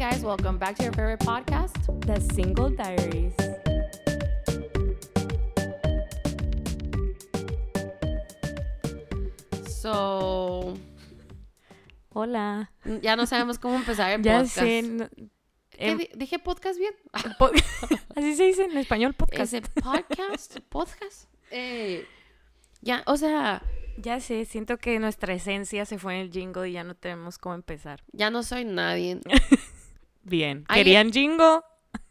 guys, welcome back to your favorite podcast. The Single Diaries. So, Hola. ya no sabemos cómo empezar el Ya podcast. sé. no- ¿Qué em, di- ¿Dije podcast bien? po- Así se dice en español podcast. ¿Ese podcast? ¿Podcast? Eh, ya, o sea, Ya sé, siento que nuestra esencia se fue en el jingle y ya no tenemos cómo empezar. ya no soy nadie. Bien. Ahí- ¿Querían jingle?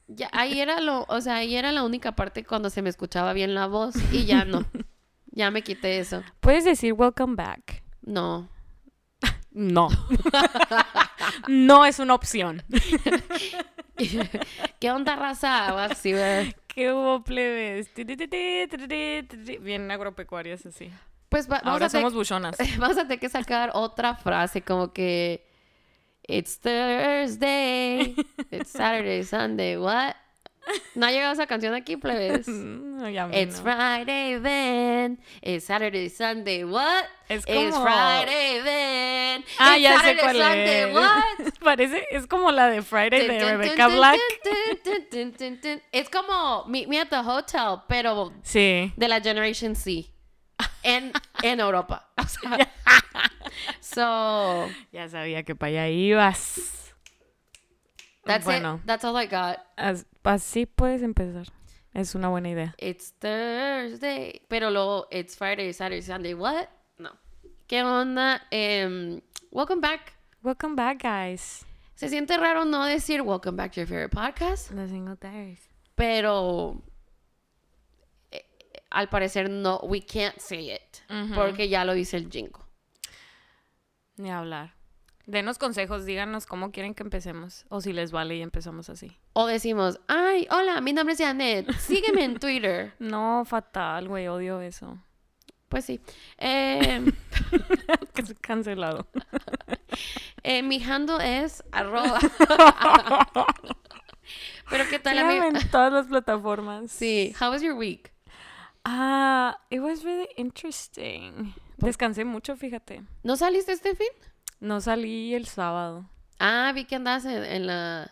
Ya, ahí era lo, o sea, ahí era la única parte cuando se me escuchaba bien la voz y ya no. Ya me quité eso. Puedes decir welcome back. No. No. no es una opción. ¿Qué onda, raza? O así, güey. ¿Qué hubo, plebes? Bien agropecuarias así. Pues va- vamos, Ahora a somos buchonas. vamos a tener que sacar otra frase como que It's Thursday, it's Saturday, Sunday, what? ¿No ha llegado esa canción aquí, plebes? No, ya It's no. Friday then, it's Saturday, Sunday, what? Es It's Friday then, Ah, it's ya sé Saturday, cuál Sunday, es. what? Parece, es como la de Friday de Rebecca Black. Es como Meet Me at the Hotel, pero Sí. de la Generation C. En, en Europa. O sea, so, Ya sabía que para allá ibas. that's bueno, it. That's all I got. as- así puedes empezar. Es una buena idea. It's Thursday. Pero luego, it's Friday, Saturday, Sunday. What? No. ¿Qué onda? Em, welcome back. Welcome back, guys. Se siente raro no decir welcome back to your favorite podcast, The Single Diaries. pero al parecer no, we can't say it, porque ya lo dice el jingo. Ni hablar. Denos consejos, díganos cómo quieren que empecemos. O si les vale y empezamos así. O decimos, ay, hola, mi nombre es Janet, sígueme en Twitter. No, fatal, güey. Odio eso. Pues sí. Em, Cancelado. eh, mi handle es arroba. Pero qué tal, amiga? en todas las plataformas. Sí, how was your week? Ah, it was really interesting. Descansé mucho, fíjate. ¿No saliste este fin? No salí el sábado. Ah, vi que andabas en, en la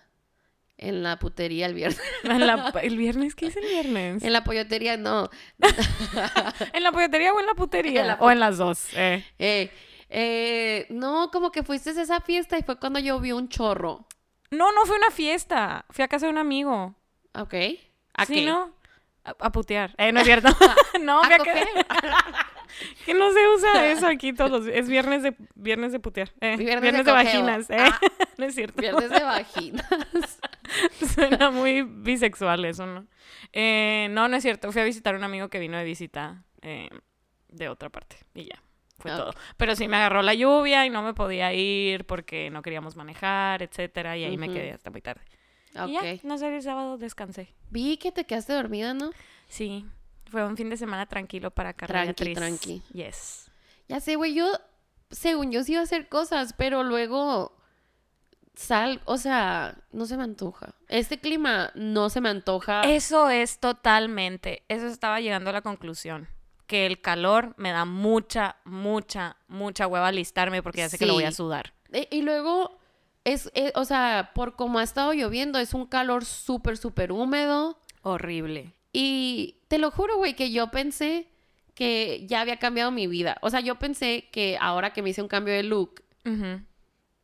en la putería el viernes. En la- el viernes, ¿qué hice el viernes? En la pollotería no. ¿En la polletería o en la putería? En la o en las dos. Eh. Eh, eh, no, como que fuiste a esa fiesta y fue cuando llovió un chorro. No, no fue una fiesta. Fui a casa de un amigo. Ok. ¿A sí, qué? ¿no? A, a putear. Eh, no es cierto. no, ¿A que no se usa eso aquí todos. Es viernes de viernes de putear. Eh, Viernes Viernes, de vaginas. Eh. Ah. no es cierto. Viernes de vaginas. Suena muy bisexual eso, ¿no? Eh, no, no es cierto. Fui a visitar a un amigo que vino de visita eh, de otra parte. Y ya. Fue todo. Pero sí me agarró la lluvia y no me podía ir porque no queríamos manejar, etcétera. Y ahí me quedé hasta muy tarde. Ok. Y ya, no sé, el sábado descansé. Vi que te quedaste dormida, ¿no? Sí, fue un fin de semana tranquilo para Carla Tranqui, tranqui. Yes. Ya sé, güey, yo, según yo sí iba a hacer cosas, pero luego sal, o sea, no se me antoja. Este clima no se me antoja. Eso es totalmente, eso estaba llegando a la conclusión. Que el calor me da mucha, mucha, mucha hueva alistarme porque ya sé que lo voy a Sí. sudar. Eh, y luego, es, o sea, por como ha estado lloviendo, es un calor súper, súper húmedo. Horrible. Y te lo juro, güey, que yo pensé que ya había cambiado mi vida. O sea, yo pensé que ahora que me hice un cambio de look,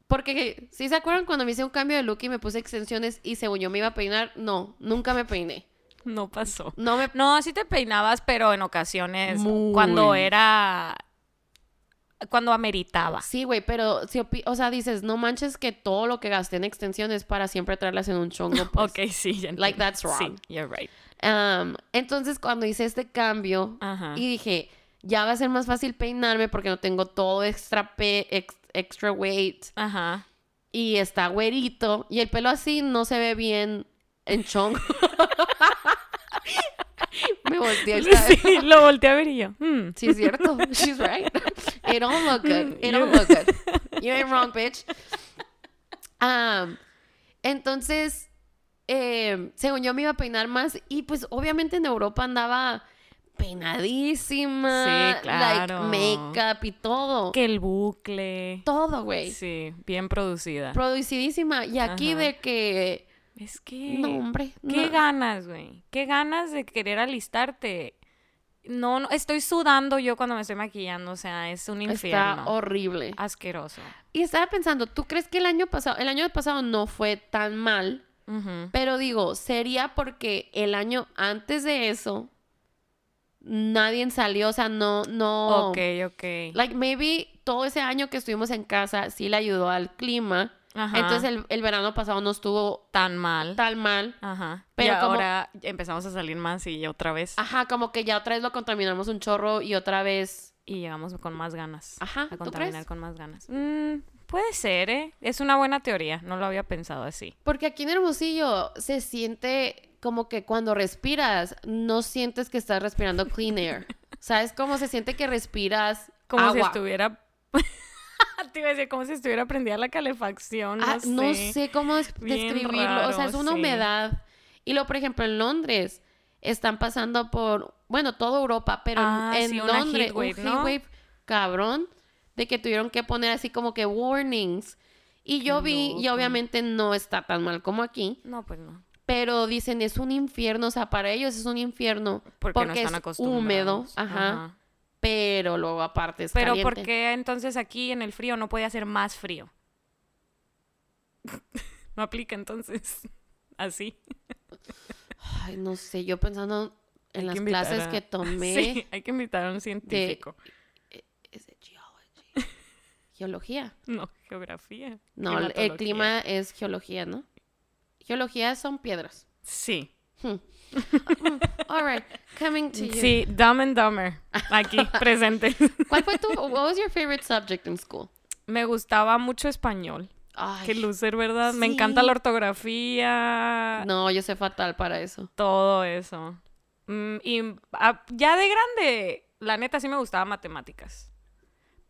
porque si se acuerdan cuando me hice un cambio de look y me puse extensiones y según yo me iba a peinar, no, nunca me peiné. No pasó. No me No, sí te peinabas, pero en ocasiones Muy. cuando era cuando ameritaba. Sí, güey, pero si o sea, dices, no manches que todo lo que gasté en extensiones para siempre traerlas en un chongo. Pues. Ok, sí, ya Like, that's wrong. Sí, you're right. Um, entonces, cuando hice este cambio Ajá. y dije, ya va a ser más fácil peinarme porque no tengo todo extra, pe ex- extra weight Ajá. y está güerito y el pelo así no se ve bien en chongo. Me volteé. Sí, lo volteé a ver y yo. hmm. Sí, es cierto. She's right. It don't look good. It don't look good. You ain't wrong, bitch. Um, entonces, eh, según yo me iba a peinar más y pues obviamente en Europa andaba peinadísima. Sí, claro. Like, makeup y todo. Que el bucle. Todo, güey. Sí, bien producida. Producidísima. Y aquí Ajá. de que... es que... No, hombre. ¿Qué no. ganas, güey? ¿Qué ganas de querer alistarte? No, no, estoy sudando yo cuando me estoy maquillando, o sea, es un Está infierno. horrible. Asqueroso. Y estaba pensando, ¿tú crees que el año pasado, el año pasado no fue tan mal? Pero digo, sería porque el año antes de eso nadie salió, o sea, no, no. Ok, ok. Like maybe todo ese año que estuvimos en casa sí le ayudó al clima. Ajá. Entonces el, el verano pasado no estuvo tan mal. tan mal. Ajá. Pero y como- ahora empezamos a salir más y otra vez. Ajá, como que ya otra vez lo contaminamos un chorro y otra vez. Y llegamos con más ganas. Ajá, A ¿tú contaminar crees? con más ganas. Mm, puede ser, ¿eh? Es una buena teoría. No lo había pensado así. Porque aquí en Hermosillo se siente como que cuando respiras, no sientes que estás respirando clean air. ¿Sabes cómo se siente que respiras Como si agua? estuviera. Te iba a decir, como si estuviera prendida la calefacción. No Ah, sé. no sé cómo describirlo. o sea, raro, es una sí. humedad. Y luego, por ejemplo, en Londres están pasando por, bueno, toda Europa, pero en- Ah, en sí, Londres, heat wave, un ¿no? heat wave cabrón, de que tuvieron que poner así como que warnings. Y yo Qué vi, y loco. obviamente no está tan mal como aquí, No, pues no. pero dicen es un infierno, o sea, para ellos es un infierno Porque, porque, no están es húmedo, ajá, pero luego aparte es Pero caliente. ¿por qué entonces aquí en el frío no puede hacer más frío? no aplica entonces. Así. Ay, no sé, yo pensando en Hay las que clases a- que tomé. Sí, hay que invitar a un científico. ¿Es de geology? Geología. No, geografía. No, el- clima es geología, ¿no? Geología son piedras. Sí. Hmm. All right, coming to you. Sí, Dumb and Dumber. Aquí, presente. ¿Cuál fue tu, what was your favorite subject in school? Me gustaba mucho español. Ay, Qué loser, ¿verdad? Me encanta la ortografía. no, yo soy fatal para eso. Todo eso. Mm, y ah, ya de grande, la neta sí me gustaba matemáticas.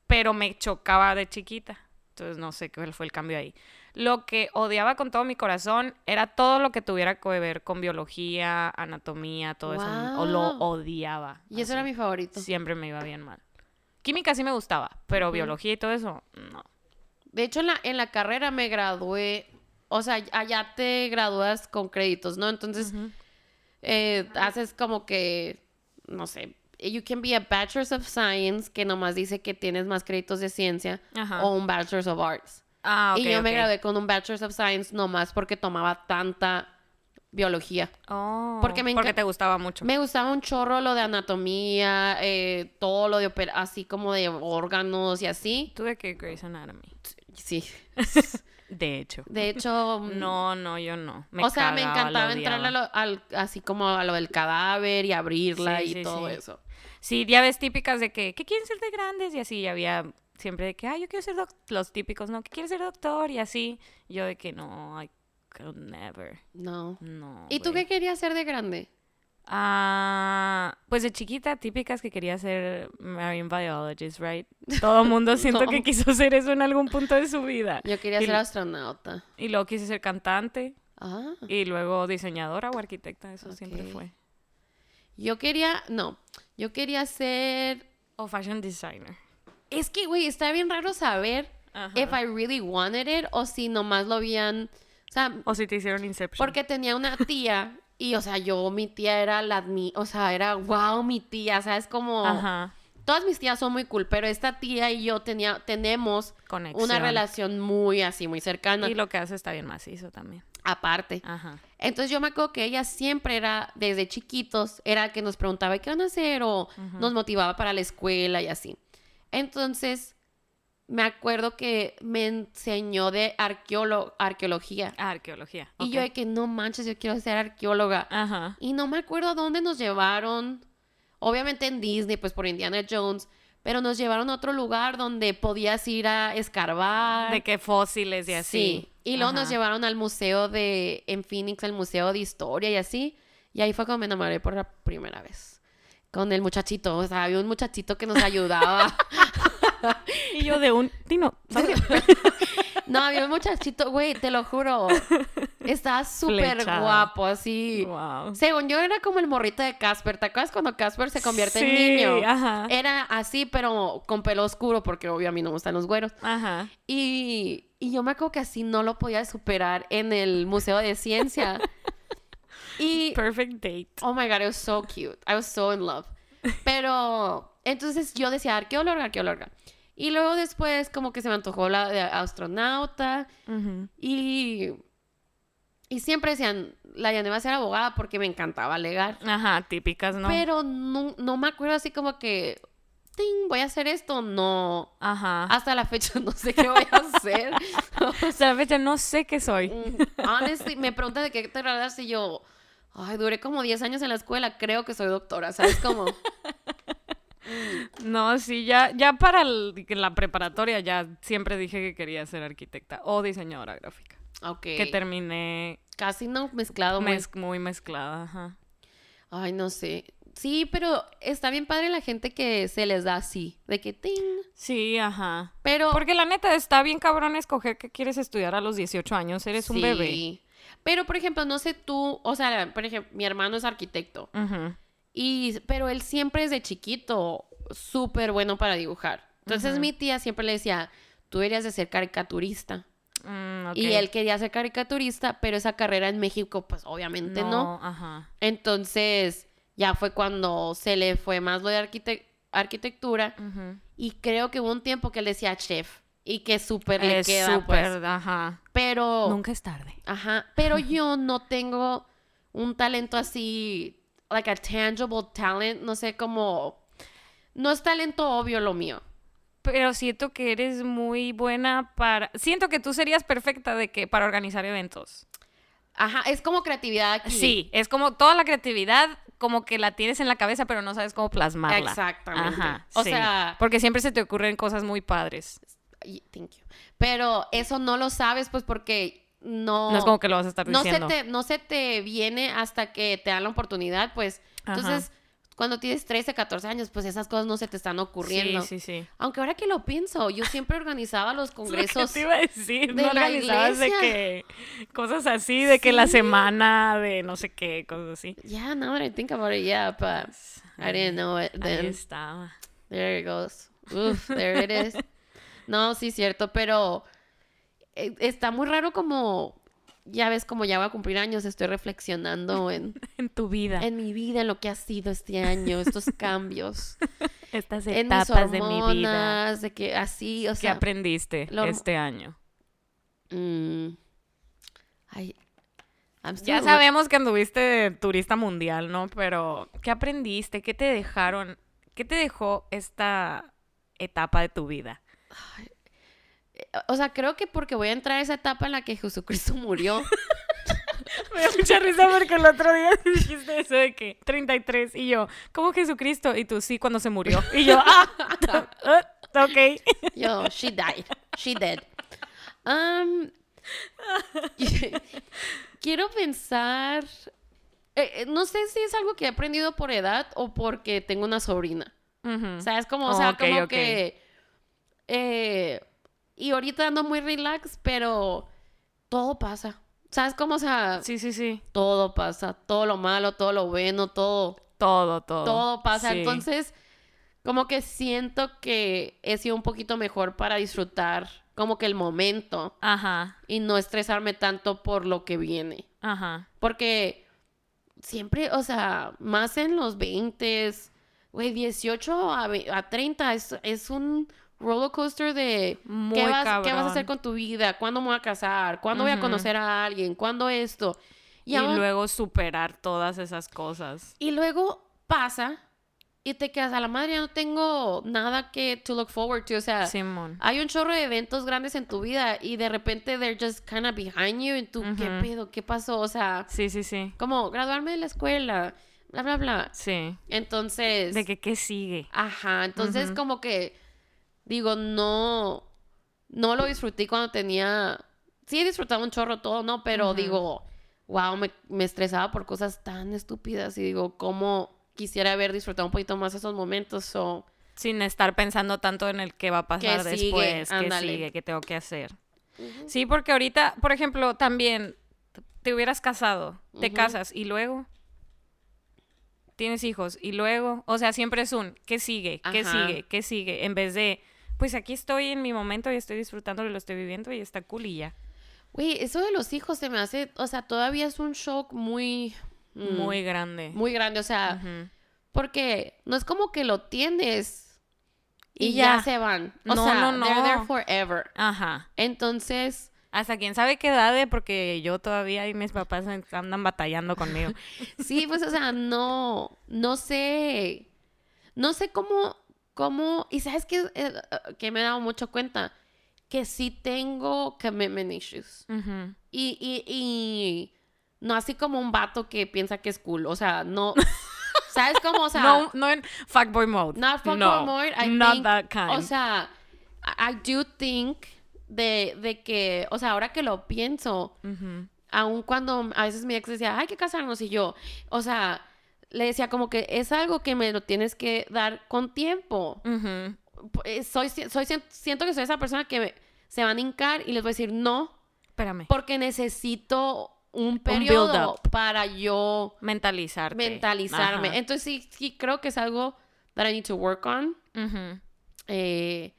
Pero me chocaba de chiquita. Entonces no sé qué fue el cambio ahí. Lo que odiaba con todo mi corazón era todo lo que tuviera que ver con biología, anatomía, todo eso. O lo odiaba. Y eso era mi favorito. Siempre me iba bien mal. Química sí me gustaba, pero biología y todo eso, no. De hecho, en la, en la carrera me gradué, o sea, allá te gradúas con créditos, ¿no? Entonces, eh, haces como que, no sé, you can be a Bachelor's of Science, que nomás dice que tienes más créditos de ciencia, Ajá. o un Bachelor's of Arts. Ah, y yo me gradué con un Bachelor's of Science nomás porque tomaba tanta biología. Oh, Porque me porque te gustaba mucho. Me gustaba un chorro lo de anatomía, eh, todo lo de así como de órganos y así. Tuve que Grey's Anatomy. Sí. De hecho. De hecho, No, no, yo no. Me o sea, me encantaba entrar a odiaba. lo- al, así como a lo del cadáver y abrirla Sí, y sí, todo sí. eso. Sí, ya ves típicas de que, ¿qué quieren ser de grandes? Y así, y había siempre de que, ah, yo quiero ser doctor. Los típicos, ¿no? ¿Qué quieres ser doctor? Y así. Yo de que no, I could never. No. No. ¿Y tú güey. qué querías ser de grande? Ah, pues de chiquita, típicas que quería ser marine biologist, right? Todo mundo siento No. que quiso ser eso en algún punto de su vida. Yo quería Y- ser astronauta. Y luego quise ser cantante. Ah. Y luego diseñadora o arquitecta, eso siempre fue. Yo quería, no, yo quería ser... O fashion designer. Es que, güey, está bien raro saber Ajá. if I really wanted it o si nomás lo habían... O sea, O si te hicieron Inception. porque tenía una tía y, o sea, yo, mi tía era la... O sea, era, wow, mi tía, ¿sabes? Como... Ajá. Todas mis tías son muy cool, pero esta tía y yo tenía, tenemos Conexión. una relación muy así, muy cercana. Y lo que hace está bien macizo también. Aparte. Ajá. Entonces yo me acuerdo que ella siempre era, desde chiquitos, era que nos preguntaba qué van a hacer o nos motivaba para la escuela y así. Entonces, me acuerdo que me enseñó de arqueolo- arqueología. Arqueología. Y yo de que no manches, yo quiero ser arqueóloga. Ajá. Y no me acuerdo a dónde nos llevaron. Obviamente en Disney, pues por Indiana Jones. Pero nos llevaron a otro lugar donde podías ir a escarbar. De que fósiles y así. Sí. Y luego nos llevaron al museo de, en Phoenix, al museo de historia y así. Y ahí fue cuando me enamoré por la primera vez. Con el muchachito. O sea, había un muchachito que nos ayudaba. Y yo de un dinosaurio. No, había un muchachito, güey, te lo juro. Estaba súper guapo, así. Wow. Según yo era como el morrito de Casper. ¿Te acuerdas cuando Casper se convierte en niño? ajá. Era así, pero con pelo oscuro, porque obvio a mí no me gustan los güeros. Ajá. Y, y yo me acuerdo que así no lo podía superar en el Museo de Ciencia. y, Perfect date. oh my God, it was so cute. I was so in love. Pero, entonces yo decía, arqueóloga, arqueóloga. Y luego después como que se me antojó la de astronauta. Y, y siempre decían, la Yane va a ser abogada porque me encantaba alegar. Ajá, típicas, ¿no? Pero no, no me acuerdo así como que, "Ting, voy a hacer esto. No. Ajá. Hasta la fecha no sé qué voy a hacer. Hasta la fecha no sé qué soy. Mm, Honestly, me preguntan de qué te graduaste y yo, ay, duré como 10 años en la escuela, creo que soy doctora, ¿sabes cómo? No, sí, ya, ya para el- la preparatoria ya siempre dije que quería ser arquitecta o diseñadora gráfica. Ok. Que terminé Casi no mezclado. muy- mez- muy mezclada, ajá. Ay, no sé. Sí, pero está bien padre la gente que se les da así, de que ting. Sí, ajá. Pero Porque la neta está bien cabrón escoger que quieres estudiar a los 18 años, eres un bebé. Pero, por ejemplo, no sé tú, o sea, por ejemplo, mi hermano es arquitecto. Y, pero él siempre desde chiquito súper bueno para dibujar. Entonces mi tía siempre le decía, tú deberías de ser caricaturista. Mm. Y él quería ser caricaturista, pero esa carrera en México, pues obviamente no. Ajá. Entonces ya fue cuando se le fue más lo de arquite- arquitectura. Y creo que hubo un tiempo que él decía chef. Y que súper le queda, súper, pues. ajá. Pero... Nunca es tarde. Ajá, pero yo no tengo un talento así, like a tangible talent, no sé cómo, no es talento obvio lo mío. Pero siento que eres muy buena para... Siento que tú serías perfecta de que para organizar eventos. Ajá, es como creatividad aquí. Sí, es como toda la creatividad como que la tienes en la cabeza pero no sabes cómo plasmarla. Exactamente. Ajá. O sí. sea, porque siempre se te ocurren cosas muy padres. Thank you. Pero eso no lo sabes pues porque no No es como que lo vas a estar no se diciendo. te no se te viene hasta que te dan la oportunidad, pues. Ajá. Entonces, cuando tienes 13, 14 años, pues esas cosas no se te están ocurriendo. Sí, sí, sí. Aunque ahora que lo pienso, yo siempre organizaba los Es lo congresos te iba a decir, de no la organizabas de que cosas así, de que la Sí. semana de no sé qué, cosas así. Yeah, now that I think about it, yeah, but I didn't know it Ahí then. estaba. There it goes. Uf, there it is. No, sí, cierto, pero eh, está muy raro como, ya ves, como ya voy a cumplir años, estoy reflexionando en, En tu vida, en mi vida, en lo que ha sido este año, estos cambios, estas en mis etapas de mi vida. de que así, o ¿Qué sea, aprendiste lo horm- este año? mm, ay, Ya sabemos que anduviste de turista mundial, ¿no? Pero, ¿qué aprendiste? ¿Qué te dejaron? ¿Qué te dejó esta etapa de tu vida? O sea, creo que porque voy a entrar a esa etapa en la que Jesucristo murió. Me da mucha risa porque el otro día dijiste eso de que 33 y yo, ¿cómo Jesucristo? Y tú, sí, cuando se murió. Y yo, ah, ah, ok. Yo, she died. She dead. Um, quiero pensar. eh, eh, no sé si es algo que he aprendido por edad o porque tengo una sobrina. Ujú. O sea, es como, o sea, como que. Eh, y ahorita ando muy relax, pero todo pasa. ¿Sabes cómo? O sea, Sí, sí, sí. todo pasa. Todo lo malo, todo lo bueno, todo. Todo, todo. todo pasa. Sí. Entonces, como que siento que he sido un poquito mejor para disfrutar como que el momento Ajá, y no estresarme tanto por lo que viene. ajá. Porque siempre, o sea, más en los 20, güey, 18 a, a 30 es, es un roller coaster de Muy ¿qué, vas, cabrón. qué vas a hacer con tu vida, cuándo me voy a casar, cuándo voy a conocer a alguien, cuándo esto. Y, aún- luego superar todas esas cosas. Y luego pasa y te quedas a la madre, ya no tengo nada que to look forward to. O sea, Simón. hay un chorro de eventos grandes en tu vida y de repente they're just kind of behind you y tú, ¿qué Ujú. pedo? ¿Qué pasó? O sea, Sí, sí, sí. como graduarme de la escuela, bla, bla, bla. Sí. Entonces, De que qué sigue. ajá, entonces Ujú. como que, digo, no, no lo disfruté cuando tenía, sí he disfrutado un chorro todo, ¿no? Pero digo, wow, me, me estresaba por cosas tan estúpidas y digo, ¿cómo quisiera haber disfrutado un poquito más esos momentos? O, Sin estar pensando tanto en el que va a pasar sigue? después, qué Ándale. sigue, qué tengo que hacer. Sí, porque ahorita, por ejemplo, también te hubieras casado, te casas y luego tienes hijos y luego, o sea, siempre es un ¿qué sigue? ¿Qué Ajá. sigue? ¿Qué sigue? En vez de pues aquí estoy en mi momento y estoy disfrutando y lo estoy viviendo y está cool y ya. Güey, eso de los hijos se me hace, o sea, todavía es un shock muy... mm, Muy grande. Muy grande, o sea, porque no es como que lo tienes y, Y ya. ya. se van. O No, sea, no, they're there no. forever. Ajá. Entonces, Hasta quién sabe qué edad, de, porque yo todavía y mis papás andan batallando conmigo. sí, pues, o sea, no, no sé, no sé cómo, cómo, y sabes qué, Eh, que me he dado mucho cuenta, que sí tengo commitment issues. Ujú. Y, y, y no así como un vato que piensa que es cool, o sea, no, ¿sabes cómo? O sea, no, no en fuckboy mode. Not fuckboy no, mode, I not think- that kind. O sea, I do think de, de que, o sea, ahora que lo pienso, Ujú. aun cuando a veces mi ex decía, hay que casarnos y yo, o sea, le decía como que es algo que me lo tienes que dar con tiempo. Eh, Soy, soy, siento que soy esa persona que me- se van a hincar y les voy a decir no, Espérame. porque necesito un periodo para yo Mentalizarte. mentalizarme. Ajá. Entonces sí, sí creo que es algo that I need to work on. Eh,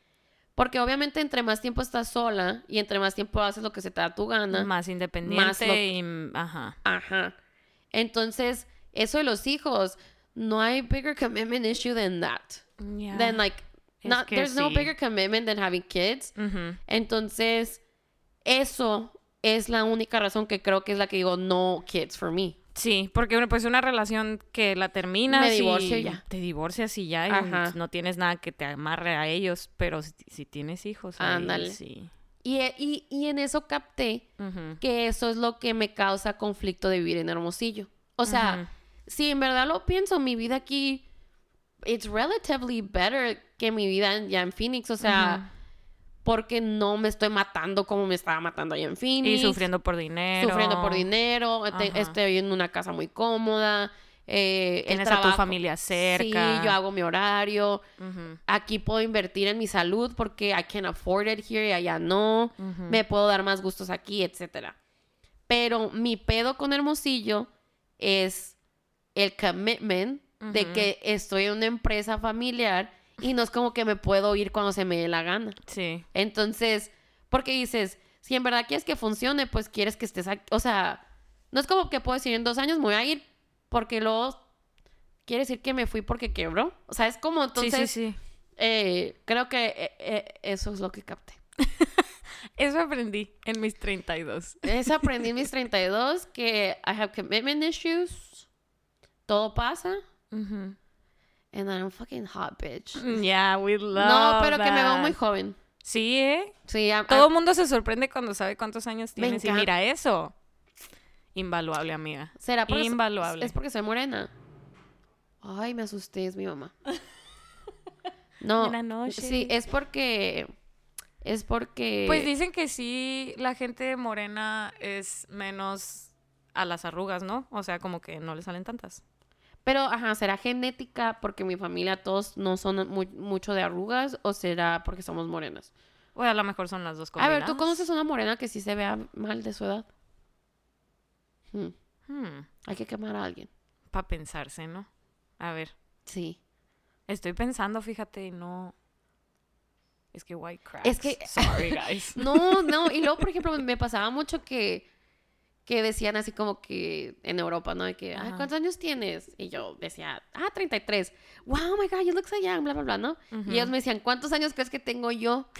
porque obviamente entre más tiempo estás sola y entre más tiempo haces lo que se te da tu gana. Más independiente lo- y... Ajá. Ajá. Entonces, eso de los hijos, no hay bigger commitment issue than that. Ya. Than like, Es not, there's no bigger commitment than having kids. Entonces, eso es la única razón que creo que es la que digo no kids for me. Sí, porque bueno, pues una relación que la terminas Me divorcio y ya. te divorcias y ya y no tienes nada que te amarre a ellos, pero si, si tienes hijos, Ándale. sí. Y, y, y en eso capté que eso es lo que me causa conflicto de vivir en Hermosillo. O sea. Si en verdad lo pienso, mi vida aquí, it's relatively better que mi vida en- ya en Phoenix. O sea, porque no me estoy matando como me estaba matando allá en Y Phoenix. sufriendo por dinero. Sufriendo por dinero. estoy en una casa muy cómoda. eh, el Tienes a tu familia cerca. Sí, yo hago mi horario. Aquí puedo invertir en mi salud porque I can afford it here y allá no. Me puedo dar más gustos aquí, etcétera. Pero mi pedo con Hermosillo es el commitment de que estoy en una empresa familiar y no es como que me puedo ir cuando se me dé la gana. Sí. Entonces, porque dices, si en verdad quieres que funcione, pues quieres que estés aquí. O sea, no es como que puedo decir en dos años me voy a ir porque luego quiere decir que me fui porque quebró. O sea, es como entonces, sí, sí, sí. eh, creo que eh, eh, eso es lo que capté. Eso aprendí en mis 32. Eso aprendí en mis 32 que I have commitment issues. Todo pasa. And I'm fucking hot bitch. Yeah, we love No, pero que me veo muy joven. Sí, ¿eh? Sí, I'm- Todo el mundo se sorprende cuando sabe cuántos años tienes. Y mira eso. Invaluable, amiga. ¿Será porque Invaluable. es porque soy morena? Ay, me asusté, es mi mamá. No, Buenas noches. sí, es porque es porque Pues dicen que sí, la gente morena es menos a las arrugas, ¿no? O sea, como que no le salen tantas. Pero ajá, será genética porque mi familia todos no son mu- mucho de arrugas o será porque somos morenas. O a lo mejor son las dos A combinadas. ver, ¿tú conoces una morena que sí se vea mal de su edad? Hmm, hay que quemar a alguien. Para pensarse, ¿no? A ver, Sí. estoy pensando, fíjate, no... Es que white cracks. Es que- Sorry, guys. No, no, y luego, por ejemplo, me pasaba mucho que, que decían así como que en Europa, ¿no? De que, "Ay. ¿cuántos años tienes? Y yo decía, ah, 33. Wow, oh my God, you look so young, bla, bla, bla, ¿no? Y ellos me decían, ¿cuántos años crees que tengo yo?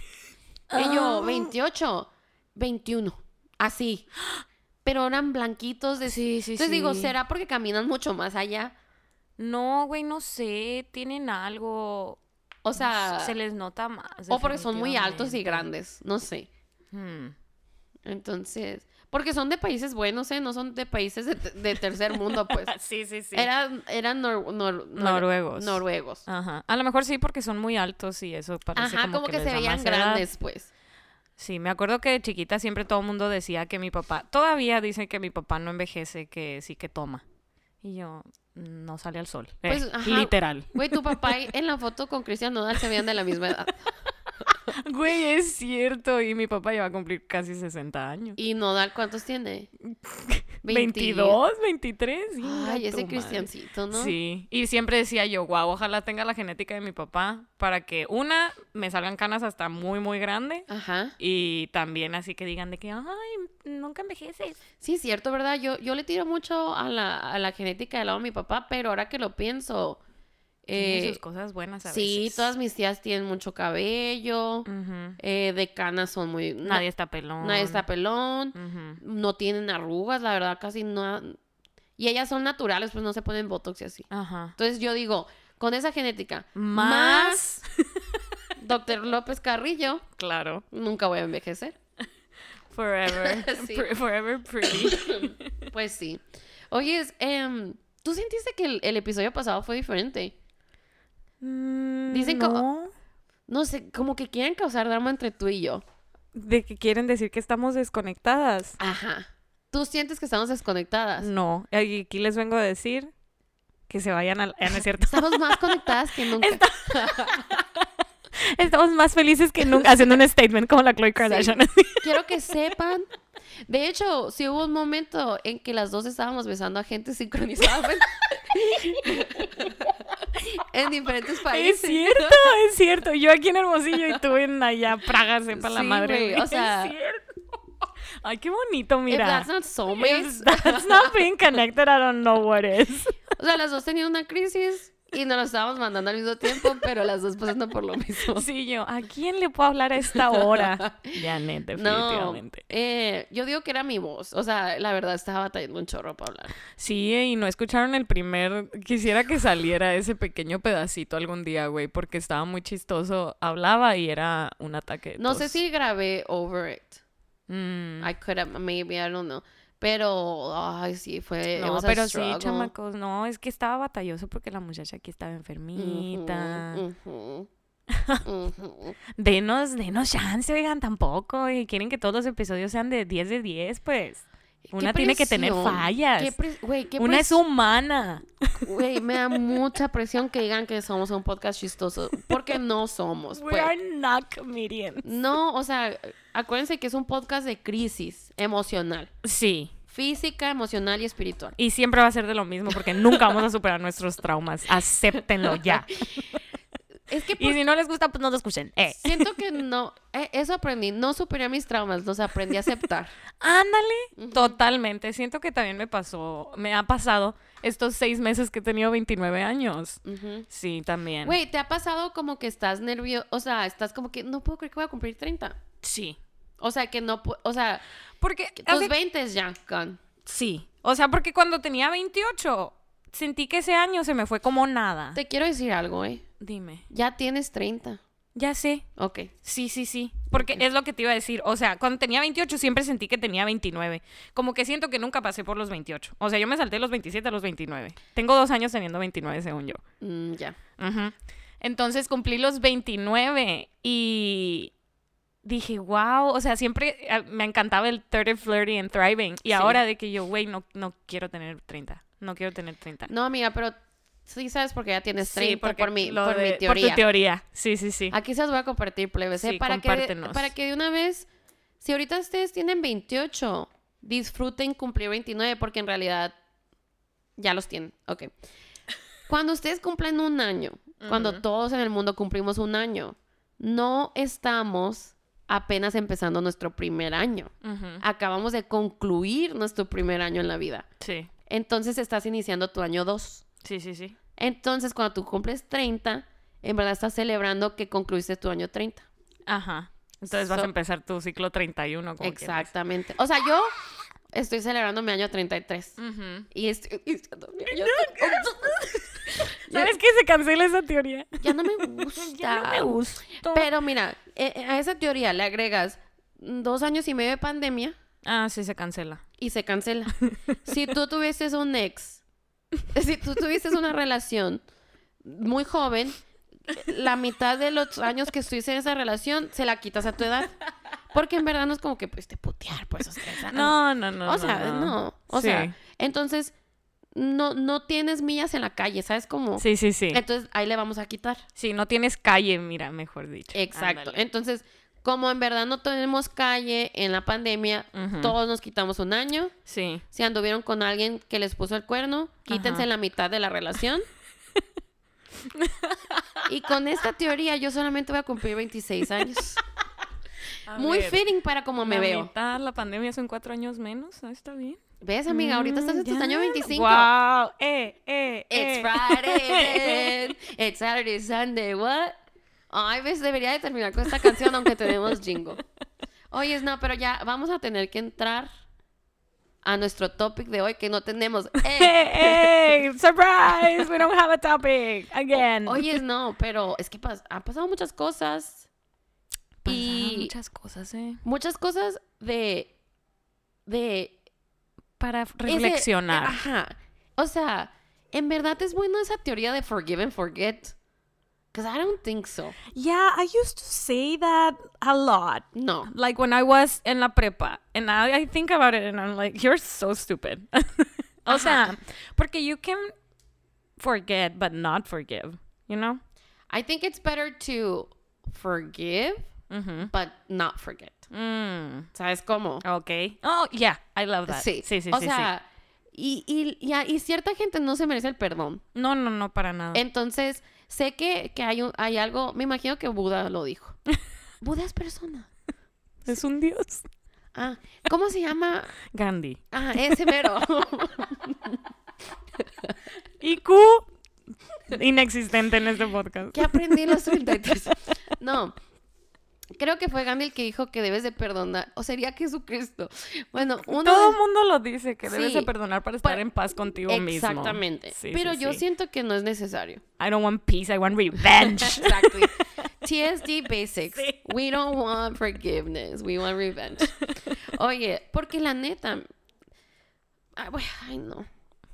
Y yo, 28, 21, así. Pero eran blanquitos de... Sí, sí, Entonces digo. ¿será porque caminan mucho más allá? No, güey, no sé. Tienen algo... O sea, Se les nota más. o porque son muy altos y grandes, no sé. Hmm. Entonces, porque son de países buenos, ¿eh? No son de países de, de tercer mundo, pues. sí, sí, sí. Eran, eran nor- nor- nor- Noruegos. Noruegos. Ajá. A lo mejor sí, porque son muy altos y eso parece Ajá, como, como, que, les se veían edad. grandes, pues. Sí, me acuerdo que de chiquita siempre todo el mundo decía que mi papá, todavía dice que mi papá no envejece, que sí que toma. Y yo, no sale al sol. Eh, Pues, ajá. literal. Güey, tu papá y- en la foto con Cristian Nodal se veían de la misma edad. Güey, es cierto. Y mi papá ya va a cumplir casi 60 años. ¿Y Nodal cuántos tiene? 22, 23. Ay, ese cristiancito, ¿no? Sí. Y siempre decía yo, wow, ojalá tenga la genética de mi papá para que una, me salgan canas hasta muy, muy grande. Ajá. Y también así que digan de que, ay, nunca envejeces. Sí, es cierto, ¿verdad? Yo, yo le tiro mucho a la, a la genética del lado de mi papá, pero ahora que lo pienso... Tiene sus cosas buenas a sí, veces. todas mis tías tienen mucho cabello, eh, de canas son muy... Nadie está pelón. Nadie está pelón, no tienen arrugas, la verdad, casi no... Y ellas son naturales, pues no se ponen botox y así. Ajá. Entonces yo digo, con esa genética, Más. Doctor López Carrillo, Claro. nunca voy a envejecer. Forever. Sí. Forever pretty. Pues sí. Oye, em, ¿tú sentiste que el, el episodio pasado fue diferente? Dicen que- no. No sé, como que quieren causar drama entre tú y yo. De que quieren decir que estamos desconectadas. Ajá. ¿Tú sientes que estamos desconectadas? No. Y aquí les vengo a decir que se vayan al... Ah, no es cierto. Estamos más conectadas que nunca. Estamos más felices que nunca haciendo un statement como la Chloe Kardashian. Quiero que sepan. De hecho, sí hubo un momento en que las dos estábamos besando a gente sincronizada en diferentes países. Es cierto, es cierto. Yo aquí en Hermosillo y tú en allá, Praga, sepa la Sí, madre. güey, güey. o sea- Es cierto. Ay, qué bonito, If mira. that's not soulmates. If that's not being connected, I don't know what is. O sea, las dos tenían una crisis y nos lo estábamos mandando al mismo tiempo, pero las dos pasando por lo mismo. Sí, yo, ¿a quién le puedo hablar a esta hora? Janet, No, definitivamente. eh, yo digo que era mi voz. O sea, la verdad estaba batallando un chorro para hablar. Sí, y no escucharon el primer. Quisiera que saliera ese pequeño pedacito algún día, güey, porque estaba muy chistoso. Hablaba y era un ataque. de No sé si grabé over it. Mm. I could have, maybe, I don't know. Pero, ay, sí, fue. No, pero sí, chamacos, no, es que estaba batalloso porque la muchacha aquí estaba enfermita. Denos, denos chance, oigan, tampoco. Y quieren que todos los episodios sean de 10 de 10, pues. Una tiene que tener fallas. Una es humana. Güey, me da mucha presión que digan que somos un podcast chistoso. Porque no somos. We pues. are not comedians. No, o sea, acuérdense que es un podcast de crisis emocional. Sí. Física, emocional y espiritual. Y siempre va a ser de lo mismo porque nunca vamos a superar nuestros traumas. Acéptenlo ya. Es que Y por- si no les gusta, pues no lo escuchen. Eh. siento que no. eh, eso aprendí. No superé mis traumas, los aprendí a aceptar. Ándale. Totalmente. Siento que también me pasó, me ha pasado estos seis meses que he tenido 29 años. Sí, también. Güey, ¿te ha pasado como que estás nervioso? O sea, estás como que no puedo creer que voy a cumplir 30. Sí. O sea, que no O sea, Porque tus hace- 20 ya, gone. Sí. O sea, porque cuando tenía 28, sentí que ese año se me fue como nada. Te quiero decir algo, eh. Dime. Ya tienes 30. Ya sé. Ok. Sí, sí, sí. Porque es lo que te iba a decir. O sea, cuando tenía 28 siempre sentí que tenía 29. Como que siento que nunca pasé por los 28. O sea, yo me salté los 27 a los 29. Tengo dos años teniendo 29 según yo. Mm, ya. Ujú. Entonces cumplí los 29 y dije, wow, o sea, siempre eh, me encantaba el 30, flirty and thriving. Y Sí. ahora de que yo, güey, no, no quiero tener 30. No quiero tener 30. No, amiga, pero sí sabes porque ya tienes 30 porque por, mi, por de- mi teoría. tu teoría. Sí, sí, sí. Aquí se las voy a compartir, plebes, ¿eh? Sí, para, que, para que de una vez, si ahorita ustedes tienen 28, disfruten cumplir 29 porque en realidad ya los tienen. Ok. Cuando ustedes cumplen un año, cuando todos en el mundo cumplimos un año, no estamos apenas empezando nuestro primer año. Acabamos de concluir nuestro primer año en la vida. Sí, Entonces estás iniciando tu año 2. Sí, sí, sí. Entonces, cuando tú cumples 30, en verdad estás celebrando que concluiste tu año 30. Ajá. Entonces vas a empezar tu ciclo 31. Como Exactamente. O sea, yo estoy celebrando mi año 33. quieras. Ujú. Y estoy año ¿Sabes qué? Se cancela esa teoría. Ya no me gusta. Ya no me gustó. Pero mira, eh, eh, a esa teoría le agregas dos años y medio de pandemia Ah, sí, se cancela. y se cancela. si tú tuvieses un ex, si tú tuvieses una relación muy joven, la mitad de los años que estuviste en esa relación se la quitas a tu edad. Porque en verdad no es como que pudiste putear por esos tres años. No, no, no. o sea, no. O sea, entonces no, no tienes millas en la calle, ¿sabes cómo? Sí, sí, sí. Entonces ahí le vamos a quitar. Sí, no tienes calle, mira, mejor dicho. Exacto. Ándale. Entonces, como en verdad no tenemos calle en la pandemia, todos nos quitamos un año. Sí. Si anduvieron con alguien que les puso el cuerno, quítense Ajá. la mitad de la relación. y con esta teoría yo solamente voy a cumplir 26 años. A Muy ver, fitting para como me la veo. mitad, la pandemia son cuatro años menos. Ah, está bien. ¿Ves, amiga? Ahorita estás en tus años 25. Wow. Eh, eh, It's eh. Friday. It's Saturday, Sunday, what? Ay, ves, debería de terminar con esta canción aunque tenemos jingo. Oye, no, pero ya vamos a tener que entrar a nuestro topic de hoy que no tenemos. ¡Eh! Hey, hey, surprise! We don't have a topic again. Oye, no, pero es que pas- han pasado muchas cosas. Pasaron Y muchas cosas, eh. muchas cosas de. de. Para ese- reflexionar. ajá. O sea, en verdad es buena esa teoría de forgive and forget. Because I don't think so. Yeah, I used to say that a lot. No. Like when I was en la prepa. And now I think about it and I'm like, you're so stupid. o sea, porque you can forget but not forgive, you know? I think it's better to forgive, Mhm. but not forget. Mm, ¿Sabes cómo? okay. Oh, yeah, I love that. Sí. sí, sí, o sí, sea, Y, y, y, a- y cierta gente no se merece el perdón. No, no, no, para nada. Entonces, sé que, que hay, un- hay algo, me imagino que Buda lo dijo. Buda es persona. es un dios. Ah, ¿cómo se llama? Gandhi. Ah, ese mero. IQ inexistente en este podcast. ¿Qué aprendí en los 33? No. Creo que fue Gandhi el que dijo que debes de perdonar. O sería Jesucristo. Bueno, uno Todo de- el mundo lo dice, que debes Sí. de perdonar para estar Pa- en paz contigo mismo. Exactamente. Sí, Pero sí, yo siento que no es necesario. I don't want peace, I want revenge. Exactly. TSD basics. We don't want forgiveness. We want revenge. Oye, porque la neta. Ay, ay, no.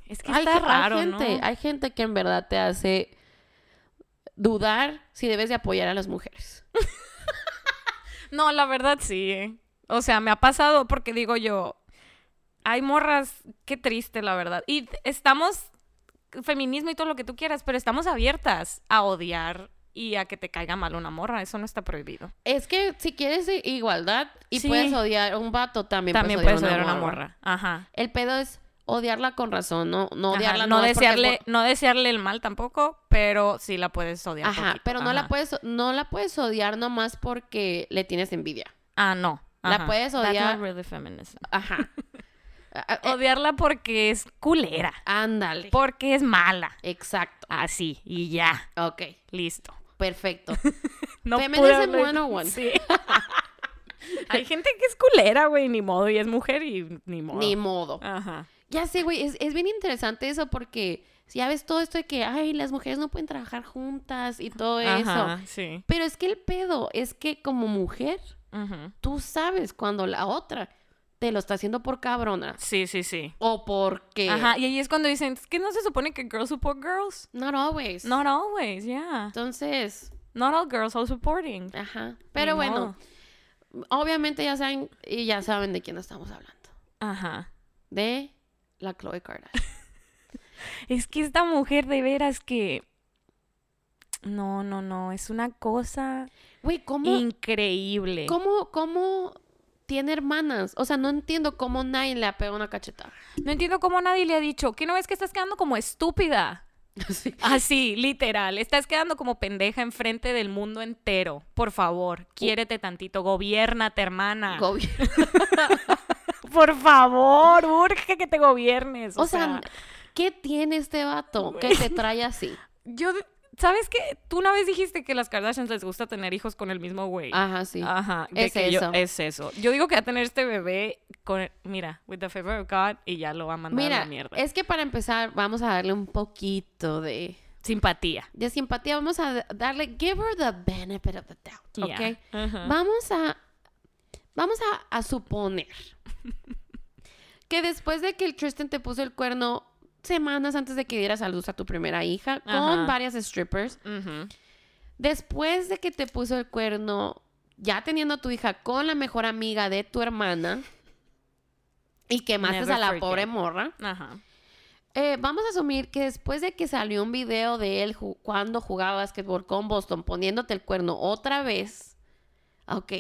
es que Hay, está hay raro, gente, ¿no? hay gente que en verdad te hace dudar si debes de apoyar a las mujeres. No, la verdad sí, ¿eh? O sea, me ha pasado porque digo yo, hay morras, qué triste, la verdad. Y estamos, feminismo y todo lo que tú quieras, pero estamos abiertas a odiar y a que te caiga mal una morra. Eso no está prohibido. Es que si quieres igualdad y Sí. puedes odiar a un vato, también, También puedes puedes odiar odiar a a una morra. Ajá. El pedo es odiarla con razón, no, no Ajá, odiarla no, nomás porque desearle, no desearle el mal tampoco, pero sí la puedes odiar. Ajá, poquito, pero no la ajá. puedes no la puedes odiar nomás porque le tienes envidia. Ah, no. La ajá. puedes That's odiar- not really feminism. Ajá. Eh, Odiarla porque es culera. ándale. Porque es mala. Exacto. Así, y ya. Ok, Listo. perfecto. No Feminism pude hablar- 101. Sí. Hay gente que es culera, güey, ni modo, y es mujer y ni modo. Ni modo. Ajá. Ya sé, güey, es, es bien interesante eso porque ya ves todo esto de que, ay, las mujeres no pueden trabajar juntas y todo eso. Ajá, sí. Pero es que el pedo es que como mujer, tú sabes cuando la otra te lo está haciendo por cabrona Sí, sí, sí. o porque... Ajá, y ahí es cuando dicen, es que no se supone que girls support girls. Not always. Not always, yeah. Entonces, Not all girls are supporting. ajá. Pero bueno, obviamente ya saben y ya saben de quién estamos hablando. Ajá. De la Chloe Kardashian. Es que esta mujer de veras que... No, no, no, es una cosa Güey, ¿cómo, increíble. ¿cómo, cómo tiene hermanas? O sea, no entiendo cómo nadie le ha pegado una cachetada. No entiendo cómo nadie le ha dicho, que no ves que estás quedando como estúpida? Sí. Así, literal. Estás quedando como pendeja enfrente del mundo entero. Por favor, quiérete tantito. Gobiernate, hermana. Gobierno. Por favor, urge que te gobiernes. O, O sea, ¿qué tiene este vato que te trae así? yo, ¿sabes qué? Tú una vez dijiste que a las Kardashians les gusta tener hijos con el mismo güey. Ajá, sí. Ajá, Es que yo- eso. es eso. Yo digo que va a tener este bebé con, mira, with the favor of God y ya lo va a mandar a la mierda. es que para empezar vamos a darle un poquito de, simpatía. de simpatía. Vamos a darle, give her the benefit of the doubt, ¿ok? Yeah. Vamos a, vamos a, a suponer que después de que el Tristan te puso el cuerno semanas antes de que dieras a luz a tu primera hija con Ajá. varias strippers, después de que te puso el cuerno ya teniendo a tu hija con la mejor amiga de tu hermana y quemaste Never a la forget. pobre morra, Ajá. Eh, vamos a asumir que después de que salió un video de él ju- cuando jugaba básquetbol con Boston poniéndote el cuerno otra vez, ok,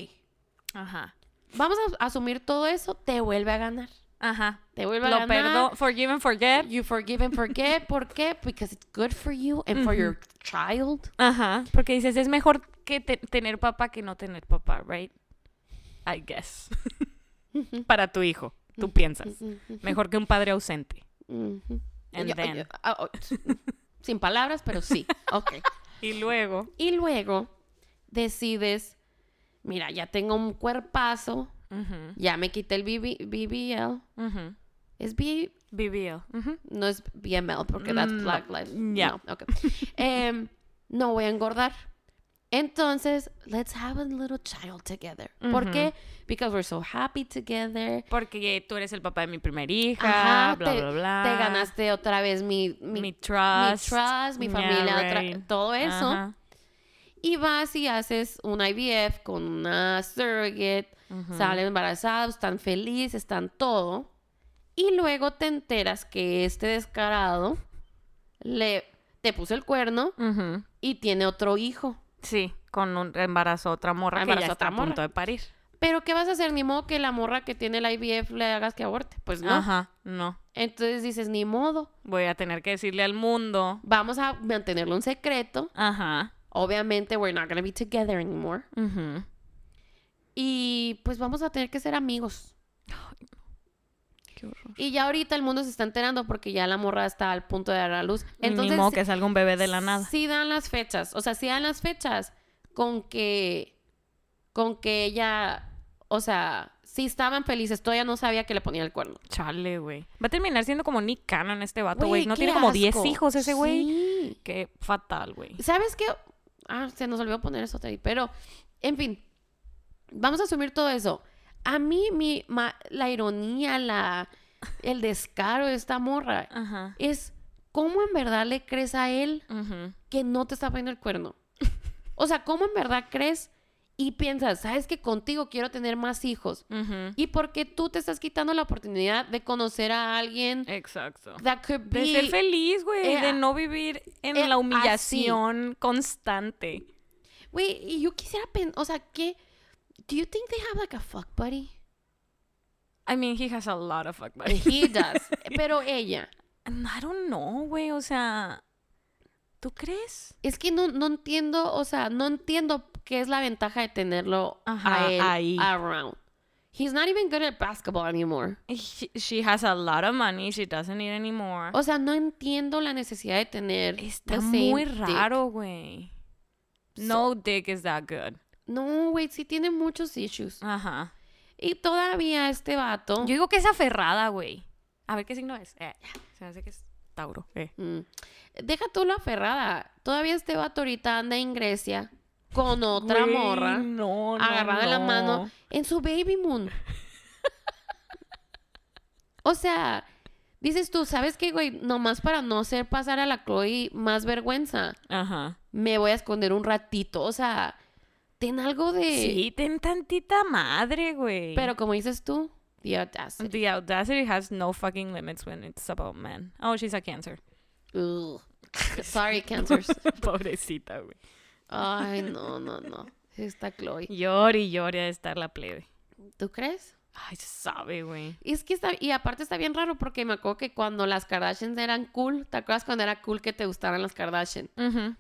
Ajá. Vamos a asumir todo eso, te vuelve a ganar. Ajá. Te vuelve a Lo ganar. perdo. Forgive and forget. You forgive and forget. ¿Por qué? Because it's good for you and for your child. Ajá. Porque dices, es mejor que te- tener papá que no tener papá, right? I guess. Para tu hijo, tú piensas. Mejor que un padre ausente. And Yo- then. yo- ah, oh, sin palabras, pero sí. Ok. Y luego. Y luego decides, mira, ya tengo un cuerpazo, Ujú, ya me quité el BB BBL. ujú. Es B, BBL. Ujú. no es BML porque that's Mm, Black. Lives. Ya. No, ok. Em, no voy a engordar. Entonces, let's have a little child together. ¿Por Ujú. qué? Because we're so happy together. Porque tú eres el papá de mi primera hija, Ajá, bla, te, bla, bla. te ganaste otra vez mi, mi, mi trust. mi trust, mi Yeah, familia, otra- right. todo eso. Ajá. Y vas y haces un IVF con una surrogate, salen embarazados, están felices, están todo. Y luego te enteras que este descarado le, te puso el cuerno y tiene otro hijo. Sí, con un embarazo otra morra que Embarazó ya está a punto de parir. Pero ¿qué vas a hacer? Ni modo que la morra que tiene el IVF le hagas que aborte. Pues no. Ajá, no. Entonces dices, ni modo. Voy a tener que decirle al mundo. Vamos a mantenerlo en secreto. Ajá. Obviamente, we're not gonna be together anymore. Y pues vamos a tener que ser amigos. Qué horror. Y ya ahorita el mundo se está enterando porque ya la morra está al punto de dar a luz. Entonces, que salga un bebé de la nada. sí dan las fechas. O sea, sí dan las fechas con que, con que ella, o sea, sí estaban felices. Todavía no sabía que le ponía el cuerno. Chale, güey. Va a terminar siendo como Nick Cannon este vato, güey. No tiene como 10 asco. hijos ese güey. Sí. Qué fatal, güey. ¿Sabes qué? Ah, se nos olvidó poner eso ahí. Pero, en fin, vamos a asumir todo eso. A mí, mi, ma- la ironía, la, el descaro de esta morra Ajá. es cómo en verdad le crees a él que no te está poniendo el cuerno. O sea, ¿cómo en verdad crees y piensas, sabes que contigo quiero tener más hijos? Y porque tú te estás quitando la oportunidad de conocer a alguien Exacto. that could be... De ser feliz, güey. eh, de no vivir en eh, la así. humillación constante. Güey, y yo quisiera pensar, o sea, ¿qué? Do you think they have like a fuck buddy? I mean, he has a lot of fuck buddies. He does. Pero ella, I don't know, güey. O sea, ¿tú crees? es que no, no entiendo, o sea, no entiendo qué es la ventaja de tenerlo Ajá, a él ahí. around. He's not even good at basketball anymore. She, she has a lot of money. She doesn't need any more. O sea, no entiendo la necesidad de tener. Está muy raro, güey. No dick is that good. No, güey, sí tiene muchos issues. Ajá. Y todavía este vato. Yo digo que es aferrada, güey. A ver qué signo es. Eh, se me hace que es Tauro. Eh. Mm. Deja tú la aferrada. Todavía este vato ahorita anda en Grecia con otra morra. No, no, agarrada de la no. mano en su baby moon. o sea, dices tú, ¿sabes qué, güey? Nomás para no hacer pasar a la Chloe más vergüenza, Ajá. me voy a esconder un ratito. O sea, ten algo de... Sí, ten tantita madre, güey. Pero como dices tú, the audacity. The audacity has no fucking limits when it's about men. Oh, she's a cancer. Ugh. Sorry, cancers. Pobrecita, güey. Ay, no, no, no. Está Chloe. Llore y de estar la plebe. ¿Tú crees? Ay, se sabe, güey. Y es que está, y aparte está bien raro porque me acuerdo que cuando las Kardashians eran cool, ¿te acuerdas cuando era cool que te gustaran las Kardashian? Ujú.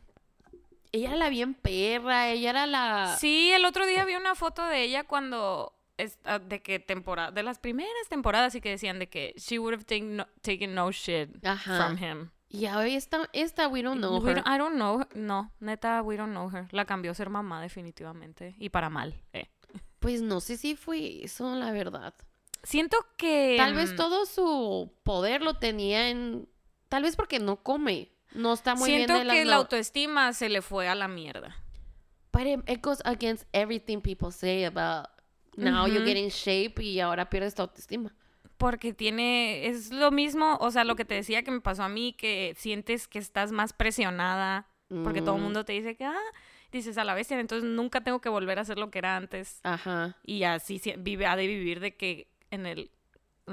Ella era la bien perra, ella era la... Sí, el otro día vi una foto de ella cuando de que temporada de las primeras temporadas y que decían de que she would have taken no, taken no shit Ajá. from him. Y hoy esta, esta we don't know We her. don't- I don't know, no, neta, we don't know her. La cambió a ser mamá definitivamente y para mal. eh. Pues no sé si fue eso, la verdad. Siento que Tal vez mm, todo su poder lo tenía en... Tal vez porque no come. No está muy siento bien de que la autoestima se le fue a la mierda. But it, it goes against everything people say about... Now you get in shape y ahora pierdes tu autoestima. Porque tiene, es lo mismo, o sea, lo que te decía que me pasó a mí, que sientes que estás más presionada, porque todo el Mm, mundo te dice que, ah, dices a la bestia, entonces nunca tengo que volver a hacer lo que era antes. Ajá. Y así vive, ha de vivir de que en el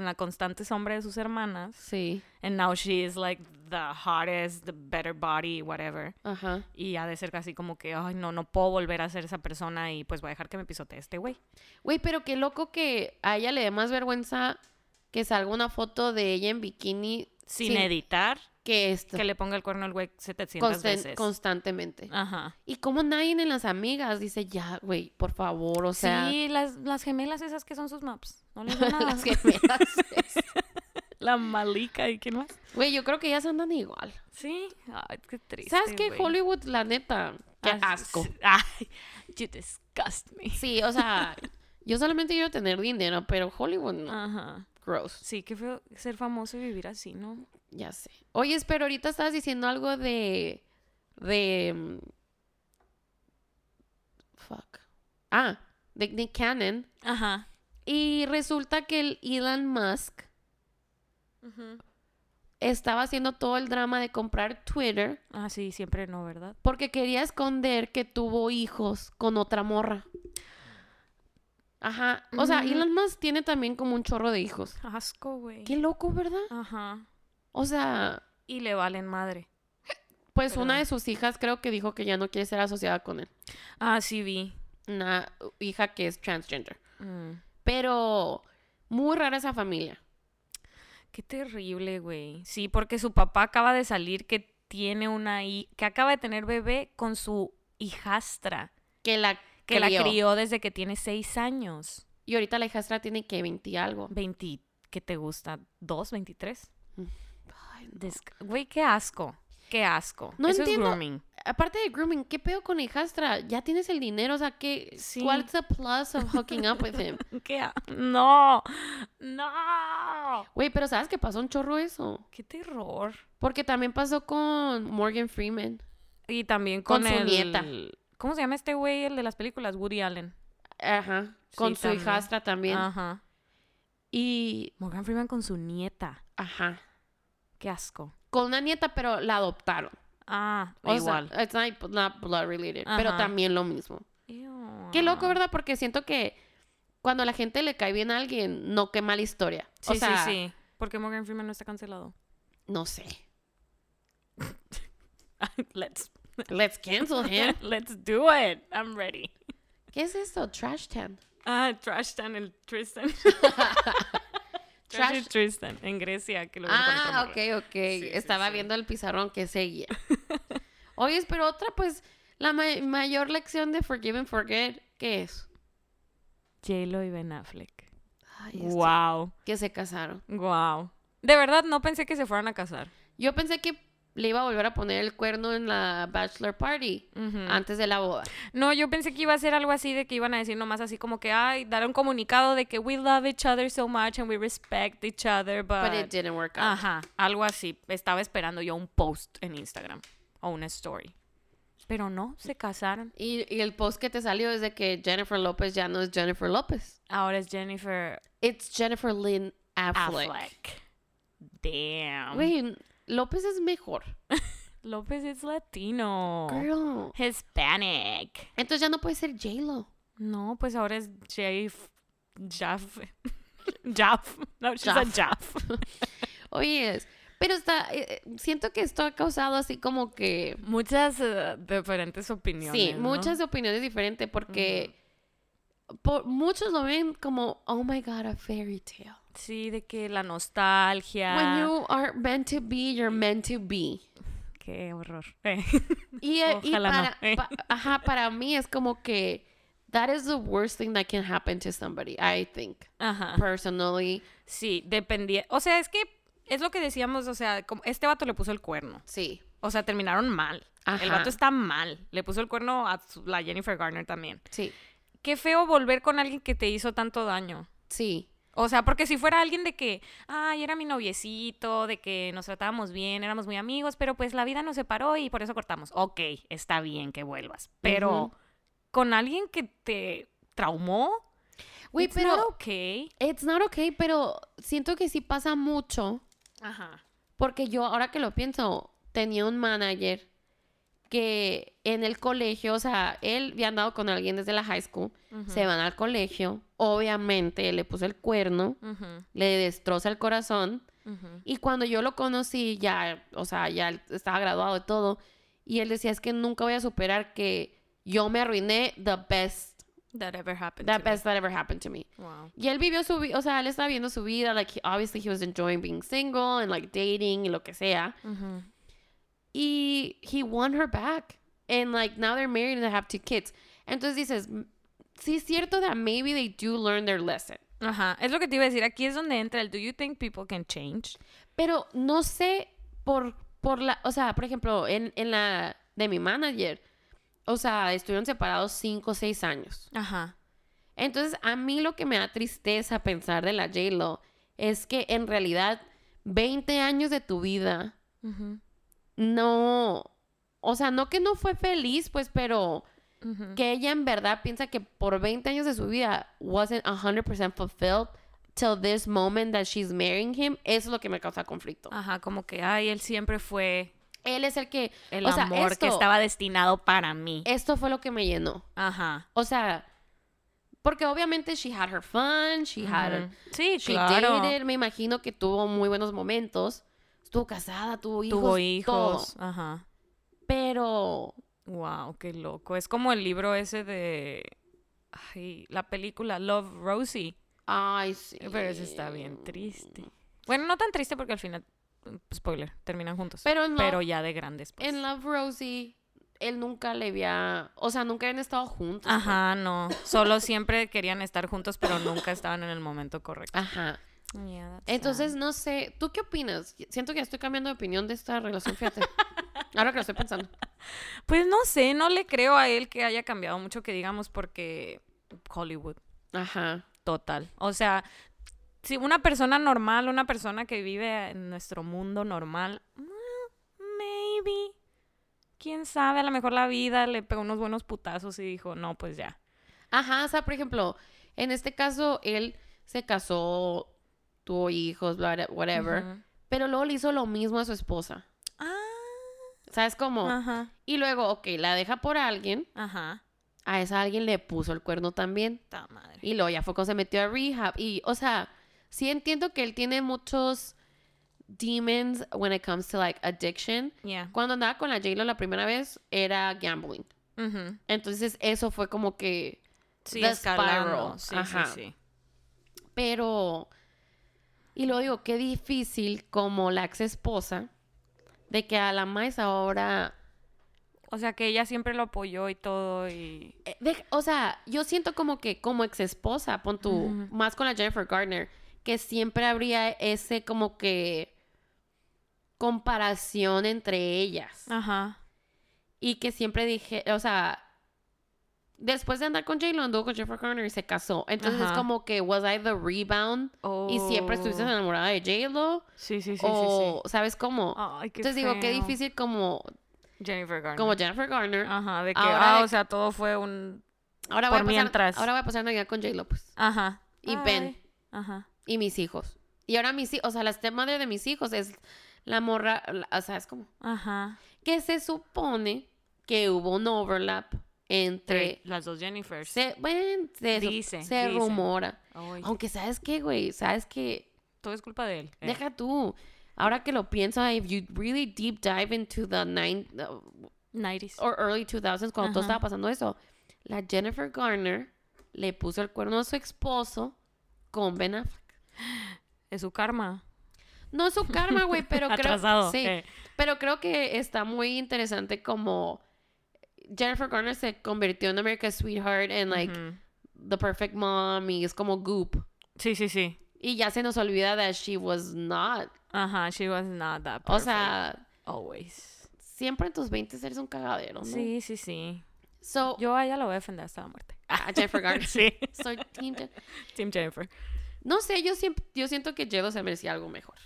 la constante sombra de sus hermanas. Sí. And now she is like the hottest, the better body, whatever. Ajá. Y ha de ser casi como que, ay, no, no puedo volver a ser esa persona y pues voy a dejar que me pisotee este güey. Güey, pero qué loco que a ella le dé más vergüenza que salga una foto de ella en bikini Sin editar, que esto. que le ponga el cuerno al güey 700 constan- veces. constantemente. Ajá. Y como nadie en las amigas dice, ya, güey, por favor, o sea, sí, las, las gemelas esas que son sus maps. No les da nada. las gemelas. La Malika y quién más. Güey, yo creo que ellas andan igual. Sí. Ay, qué triste. ¿Sabes qué? Hollywood, la neta, qué asco. Ay, you disgust me. Sí, o sea, yo solamente quiero tener dinero, pero Hollywood no. Ajá. Gross. Sí, qué feo ser famoso y vivir así, ¿no? Ya sé. Oye, pero ahorita estabas diciendo algo de. de. mm, Fuck. Ah, de Nick Cannon. Ajá. Y resulta que el Elon Musk estaba haciendo todo el drama de comprar Twitter Ah, sí, siempre no, ¿verdad? porque quería esconder que tuvo hijos con otra morra. Ajá. O sea. Elon Musk tiene también como un chorro de hijos. Asco, güey. Qué loco, ¿verdad? Ajá. O sea, Y le valen madre. pues Pero- una de sus hijas creo que dijo que ya no quiere ser asociada con él. Ah, sí vi. Una hija que es transgender. Mm. Pero muy rara esa familia. Qué terrible, güey. Sí, porque su papá acaba de salir que tiene una que acaba de tener bebé con su hijastra, Que la que la crió. crió desde que tiene seis años. Y ahorita la hijastra tiene que 20 y algo. 20, ¿qué te gusta? ¿Dos? ¿23? Ay, no. Des- Güey, qué asco. Qué asco. No Eso entiendo. es grooming. Aparte de grooming, ¿qué pedo con la hijastra? Ya tienes el dinero, o sea, ¿qué, Sí. ¿cuál's the plus of hooking up with him? ¿Qué? No. No. Güey, pero ¿sabes que pasó un chorro eso? Qué terror. Porque también pasó con Morgan Freeman. Y también Con con, su el- nieta. ¿Cómo se llama este güey, el de las películas? Woody Allen. Ajá. Con Sí, su también. hijastra también. Ajá. Y, Morgan Freeman con su nieta. ajá. Qué asco. Con una nieta, pero la adoptaron. Ah, O igual. sea, it's not, not blood related, pero Ajá. también lo mismo. Ew. Qué loco, ¿verdad? Porque siento que cuando a la gente le cae bien a alguien, no quema la historia. Sí, o sea, sí, sí. Porque Morgan Freeman no está cancelado. no sé. Let's Let's cancel him. let's do it. I'm ready. ¿Qué es esto? Trash Tan. Ah, Trash Tan, el Tristan. Trash- Trash Tristan, en Grecia, que lo Ah, ok, ok. sí, Estaba sí. viendo el pizarrón que seguía. Oye, pero otra, pues, la ma- mayor lección de Forgive and Forget, ¿qué es? J-Lo y Ben Affleck. Ay, Wow. Que se casaron. Wow. De verdad, no pensé que se fueran a casar. Yo pensé que le iba a volver a poner el cuerno en la bachelor party antes de la boda. No, yo pensé que iba a ser algo así de que iban a decir nomás así como que, ay, dar un comunicado de que we love each other so much and we respect each other, but... But it didn't work out. Ajá, algo así. Estaba esperando yo un post en Instagram o una story. Pero no, se casaron. Y, y el post que te salió es de que Jennifer López ya no es Jennifer López. Ahora es Jennifer It's Jennifer Lynn Affleck. Affleck. Damn. Güey, López es mejor. López es latino. Girl. Hispanic. Entonces ya no puede ser J-Lo. No, pues ahora es Jaf. Jaf. Jaf. No, she's a Jaf. Oye, pero está, eh, eh, siento que esto ha causado así como que, Muchas eh, diferentes opiniones. sí, ¿no? muchas opiniones diferentes porque por- muchos lo ven como, oh my god, a fairy tale. Sí, de que la nostalgia. When you are meant to be, you're meant to be. Qué horror. Eh. Y, eh, y no, eh. pa- ajá, para mí es como que that is the worst thing that can happen to somebody, I think, Ajá. personally. Sí, dependía. O sea, es que es lo que decíamos, o sea, como este vato le puso el cuerno. Sí. O sea, terminaron mal. El Ajá. vato está mal. Le puso el cuerno a la Jennifer Garner también. Sí, Qué feo volver con alguien que te hizo tanto daño. sí. O sea, porque si fuera alguien de que, ay, era mi noviecito, de que nos tratábamos bien, éramos muy amigos, pero pues la vida nos separó y por eso cortamos. Ok, está bien que vuelvas. Pero con alguien que te traumó, Güey, it's pero not okay. it's not okay, pero siento que sí pasa mucho Ajá. porque yo ahora que lo pienso, tenía un manager que en el colegio, o sea, él había andado con alguien desde la high school, se van al colegio, obviamente le puso el cuerno, Ujú, le destroza el corazón, ujú. y cuando yo lo conocí, ya, o sea, ya él estaba graduado y todo, y él decía, es que nunca voy a superar que yo me arruiné the best, That ever happened the to me. best that ever happened to me. Wow. Y él vivió su vida, o sea, él estaba viendo su vida, like, he- obviously he was enjoying being single and like dating y lo que sea. Y he won her back. And like now they're married and they have two kids. Entonces dices, "M- sí es cierto that maybe they do learn their lesson. Ajá, es lo que te iba a decir. Aquí es donde entra el Do you think people can change? Pero no sé por, por la, o sea, por ejemplo, en, en la de mi manager, o sea, estuvieron separados cinco o seis años. Ajá. Entonces, a mí lo que me da tristeza pensar de la J-Lo es que en realidad 20 años de tu vida no, o sea, no que no fue feliz, pues, pero que ella en verdad piensa que por 20 años de su vida wasn't 100% fulfilled till this moment that she's marrying him, eso es lo que me causa conflicto. Ajá, como que, ay, él siempre fue Él es el que, el o sea, amor esto, que estaba destinado para mí. esto fue lo que me llenó. Ajá. O sea, porque obviamente she had her fun, she had. Sí, she claro. dated, me imagino que tuvo muy buenos momentos. Estuvo casada, tuvo hijos, Tuvo todo. hijos. Ajá. Pero Wow, qué loco. Es como el libro ese de ay, la película Love Rosie. Ay, sí. Pero ese está bien triste. Bueno, no tan triste porque al final, spoiler, terminan juntos. Pero no- Pero ya de grandes. pues. En Love Rosie, él nunca le había. O sea, nunca habían estado juntos. Ajá, no. Solo siempre querían estar juntos, pero nunca estaban en el momento correcto. Ajá. Yeah, Entonces, sad. no sé. ¿Tú qué opinas? Siento que ya estoy cambiando de opinión de esta relación, fíjate. Ahora que lo estoy pensando. Pues no sé, no le creo a él que haya cambiado mucho, que digamos, porque Hollywood, Ajá. total. O sea, si una persona normal, una persona que vive en nuestro mundo normal, mm, maybe. Quién sabe, a lo mejor la vida le pegó unos buenos putazos y dijo, no, pues ya. Ajá. O sea, por ejemplo, en este caso, él se casó, tuvo hijos, bla, bla, whatever. Ujú. Pero luego le hizo lo mismo a su esposa. Ah, ¿Sabes cómo? ajá, Y luego, ok, la deja por alguien. ajá. A esa alguien le puso el cuerno también. Ta madre. Y luego ya fue cuando se metió a rehab. Y, o sea, sí entiendo que él tiene muchos demons when it comes to, like, addiction. Yeah. Cuando andaba con la J-Lo la primera vez, era gambling. Ujú. Entonces, eso fue como que... Sí, Ajá. sí, sí. Pero... Y luego digo, qué difícil como la ex esposa de que a la más ahora... O sea, que ella siempre lo apoyó y todo y... eh, de- o sea, yo siento como que como ex esposa, pon tú, más con la Jennifer Gardner, que siempre habría ese como que comparación entre ellas. Ajá. Y que siempre dije, o sea, después de andar con J-Lo, anduvo con Jennifer Garner y se casó. Entonces es como que, ¿was I the rebound? Y siempre estuviste Oh. enamorada de J-Lo. Sí, sí, sí, o, ¿sabes cómo? sí, sí. Ay, qué Entonces digo, qué difícil como, Jennifer Garner. como Jennifer Garner. Ajá, de que, Ahora ah, de o sea, todo fue un... ahora, voy por a pasar, mientras. ahora voy a pasar Navidad con J-Lo, pues. Ajá. Y Ay. Ben. Ajá. Y mis hijos. Y ahora mis hijos, o sea, la stepmother de mis hijos es la morra, la- o sea, es como... Ajá. Que se supone que hubo un overlap entre... Entre las dos Jennifers. Se, bueno, se, Dice, se dice. rumora. Aunque, ¿sabes qué, güey? ¿Sabes qué? todo es culpa de él. eh. Deja tú. Ahora que lo pienso, if you really deep dive into the nine uh, 90s. or early 2000s, cuando todo estaba pasando eso, la Jennifer Garner le puso el cuerno a su esposo con Ben Affleck. Es su karma. No es su karma, güey, pero creo... Atrasado. Sí, eh. pero creo que está muy interesante como Jennifer Garner se convirtió en America's Sweetheart and like the perfect mom y es como goop. Sí, sí, sí. Y ya se nos olvida that she was not. Ajá, she was not that O perfect. sea, Always. siempre en tus 20 eres un cagadero, ¿no? Sí, sí, sí. So, Yo a ella lo voy a defender hasta la muerte. a Jennifer Garner. sí. Soy team Jen- Team Jennifer. No sé, yo siempre, yo siento que J-Lo se merecía algo mejor.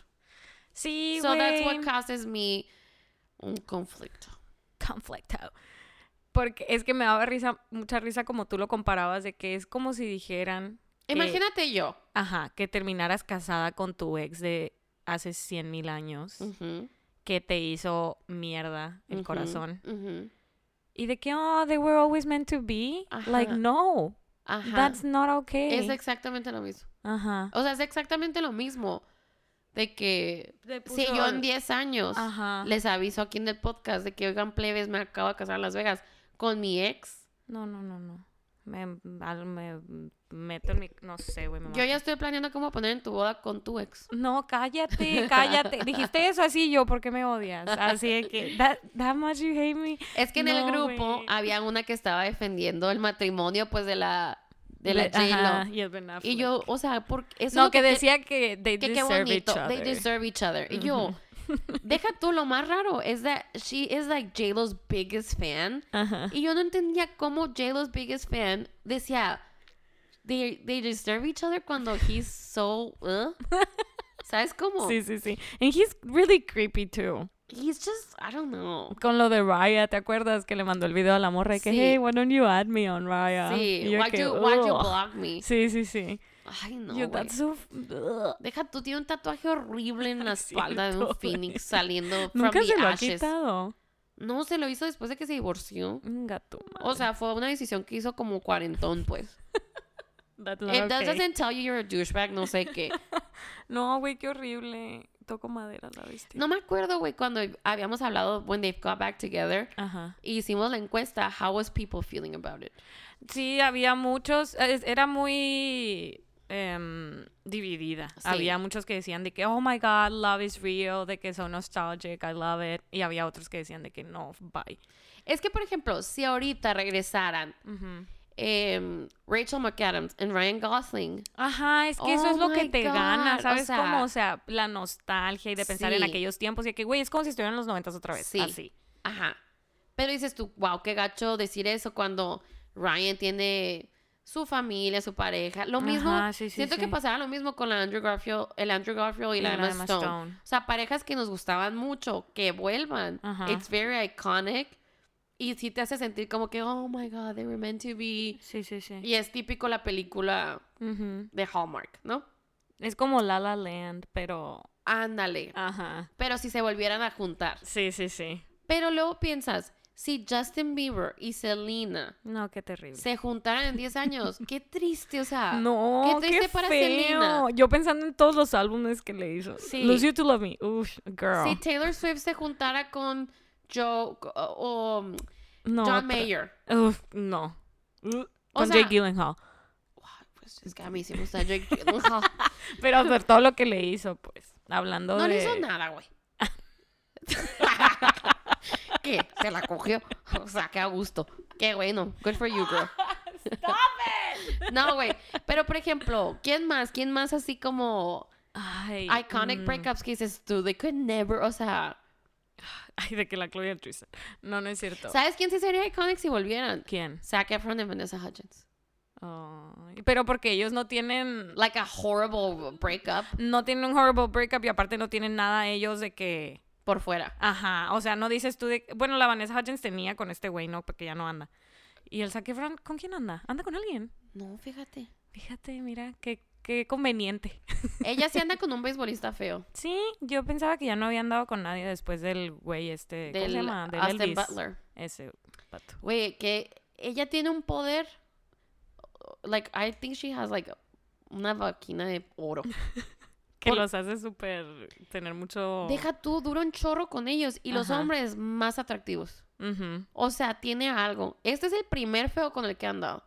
Sí, so that's what causes me un conflicto. conflicto. Porque es que me daba risa, mucha risa como tú lo comparabas, de que es como si dijeran, que- Imagínate yo. ajá, que terminaras casada con tu ex de hace 100 mil años Ujú. que te hizo mierda el corazón. ujú. Y de que, oh, they were always meant to be. Like, Ajá. no, Ajá. that's not okay. Es exactamente lo mismo. Ajá. O sea, es exactamente lo mismo. De que si yo en 10 años Ajá. les aviso aquí en el podcast de que, oigan, plebes, me acabo de casar en Las Vegas con mi ex. No, no, no, no. Me, meto en mi... No sé, güey. Yo ya estoy planeando cómo poner en tu boda con tu ex. No, cállate, cállate. Dijiste eso así yo, ¿por qué me odias? Así de que, that, that much you hate me. Es que en el grupo había una que estaba defendiendo el matrimonio, pues, de la, de la ajá, y el Ben Y yo, o sea, por eso es No, lo que que decía que they que qué deserve bonito. each They other. deserve each other. Y yo, deja tú lo más raro, es that she is like J-Lo's biggest fan. Ajá. Y yo no entendía cómo J-Lo's biggest fan decía, they, they deserve each other cuando he's so, uh? ¿sabes cómo? Sí, sí, sí. And he's really creepy too. He's just, I don't know. Con lo de Raya, ¿te acuerdas que le mandó el video a la morra? Y que, Sí. hey, why don't you add me on Raya? Sí, Y yo why'd que, you, block me? Sí, sí, sí. Ay, no, Yo, that's so... Deja, tú tienes un tatuaje horrible en la Es espalda de un phoenix saliendo from Nunca the se lo ha ashes. quitado. No, se lo hizo después de que se divorció. Un gato, O sea, fue una decisión que hizo como cuarentón, pues. That's not It okay. doesn't tell you you're a douchebag, no sé qué. No, güey, qué horrible. Toco madera la bestia. No me acuerdo, güey, cuando habíamos hablado when they got back together. Ajá. Y hicimos la encuesta, how was people feeling about it? Sí, había muchos, era muy em, dividida. Sí. Había muchos que decían de que, oh my god, love is real, de que so nostalgic, I love it. Y había otros que decían de que no, bye. Es que, por ejemplo, si ahorita regresaran em, Rachel McAdams y Ryan Gosling, Ajá, es que eso Oh es lo que te gana, o ¿sabes sea- cómo? O sea, la nostalgia y de pensar en aquellos tiempos y que, güey, es como si estuvieran en los noventas otra vez. Sí. Así. Ajá. Pero dices tú, wow, qué gacho decir eso cuando Ryan tiene su familia, su pareja. Lo mismo, Ajá, sí, sí, siento que pasaba lo mismo con la Andrew Garfield, el Andrew Garfield y, la, Emma Emma Stone. Stone. O sea, parejas que nos gustaban mucho, que vuelvan. Ajá. It's very iconic. Y sí te hace sentir como que, oh my God, they were meant to be. Sí, sí, sí. Y es típico la película de Hallmark, ¿no? Es como La La Land, pero... Ándale. Ajá. Pero si se volvieran a juntar. Sí, sí, sí. Pero luego piensas, si Justin Bieber y Selena No, qué terrible. se juntaran en 10 años. Qué triste, o sea. No, qué triste para Selena. Yo pensando en todos los álbumes que le hizo. Sí. Lose You to Love Me. Uf, girl. Si Taylor Swift se juntara con Joe o, um, no, John Mayer. Uf, no. O Con sea- Jake Gyllenhaal. Pues es que a mí sí me gusta Jake Gyllenhaal. Pero por todo lo que le hizo, pues. Hablando No de... le hizo nada, güey. ¿Qué? Se la cogió. O sea, qué a gusto. Qué bueno. Good for you, girl. No, güey. Pero, por ejemplo, ¿quién más? ¿Quién más así como Ay, iconic mm, breakups que dices tú? They could never, o sea... Ay, de que la Chloe Tristan. No, no es cierto. ¿Sabes quién sí sería iconic si volvieran? ¿Quién? Zac Efron y Vanessa Hudgens. Pero porque ellos no tienen... Like a horrible breakup No tienen un horrible breakup y aparte no tienen nada ellos de que... por fuera. Ajá, o sea, no dices tú de... Bueno, la Vanessa Hudgens tenía con este güey, ¿no? Porque ya no anda. ¿Y el Zac Efron con quién anda? ¿Anda con alguien? No, fíjate. Fíjate, mira, qué, qué conveniente. Ella sí anda con un beisbolista feo. Sí, yo pensaba que ya no había andado con nadie después del güey este... ¿Cómo Del se llama? Del Austin Elvis. Butler. Ese pato. Güey, que ella tiene un poder. Like, I think she has like una vaquina de oro. Que Por- los hace súper... Tener mucho... Deja tú, dura un chorro con ellos. Y los hombres más atractivos. O sea, tiene algo. Este es el primer feo con el que han dado.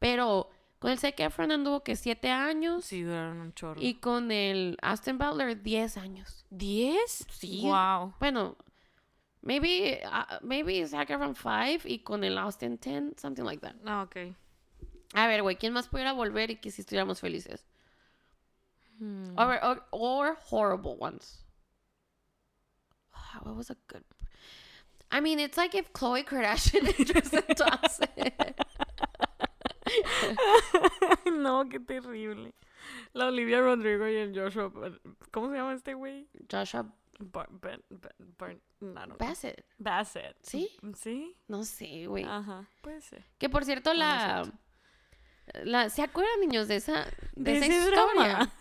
Pero con el Zac Efron anduvo que siete años. Sí, duraron un chorro. Y con el Austin Butler, 10 años. ¿Diez? Sí. Wow. Bueno, maybe, uh, maybe Zac Efron 5 y con el Austin 10, something like that. Ah, ok. A ver, güey, ¿quién más pudiera volver y que si estuviéramos felices? Hmm. Or, or, or horrible ones. Ah, What was a good... I mean, it's like if Khloe Kardashian and Tristan Thompson. no, qué terrible. La Olivia Rodrigo y el Joshua. ¿Cómo se llama este güey? Joshua Bar- Ben- Ben- Bar- no, no, no. Bassett. Bassett. ¿Sí? Sí. No sé, güey. Ajá, puede ser. Que por cierto, la... la ¿Se acuerdan, niños, de esa, de De esa historia? drama.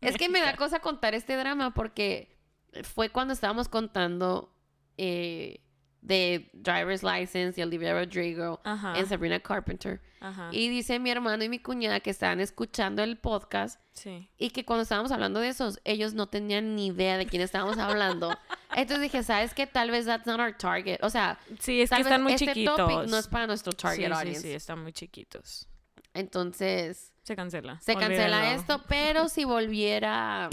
Es que me da cosa contar este drama porque fue cuando estábamos contando eh, de Driver's License y Olivia Rodrigo Ajá. en Sabrina Carpenter. Ajá. Y dice mi hermano y mi cuñada que estaban escuchando el podcast Sí. y que cuando estábamos hablando de esos, ellos no tenían ni idea de quién estábamos hablando. Entonces dije, ¿sabes qué? Tal vez that's not our target. O sea, Sí, es tal que vez están muy este chiquitos. topic no es para nuestro sí, target sí, audience. sí, están muy chiquitos. Entonces, Se cancela. se cancela esto, pero si volviera...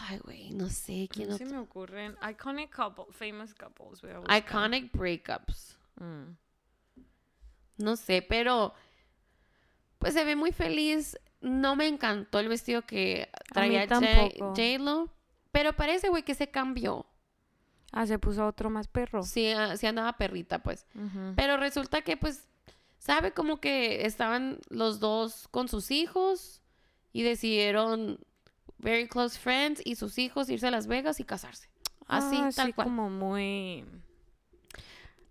Ay, güey, no sé quién No se me ocurren. Iconic couple, famous couples. voy a. Iconic breakups. Mm. No sé, pero pues se ve muy feliz. No me encantó el vestido que traía. J-Lo. Pero parece, güey, que se cambió. Ah, se puso otro más perro. Sí, ah, sí andaba perrita, pues. Pero resulta que, pues, sabe como que estaban los dos con sus hijos y decidieron very close friends y sus hijos irse a Las Vegas y casarse. Así, Ah, tal sí, cual. como muy...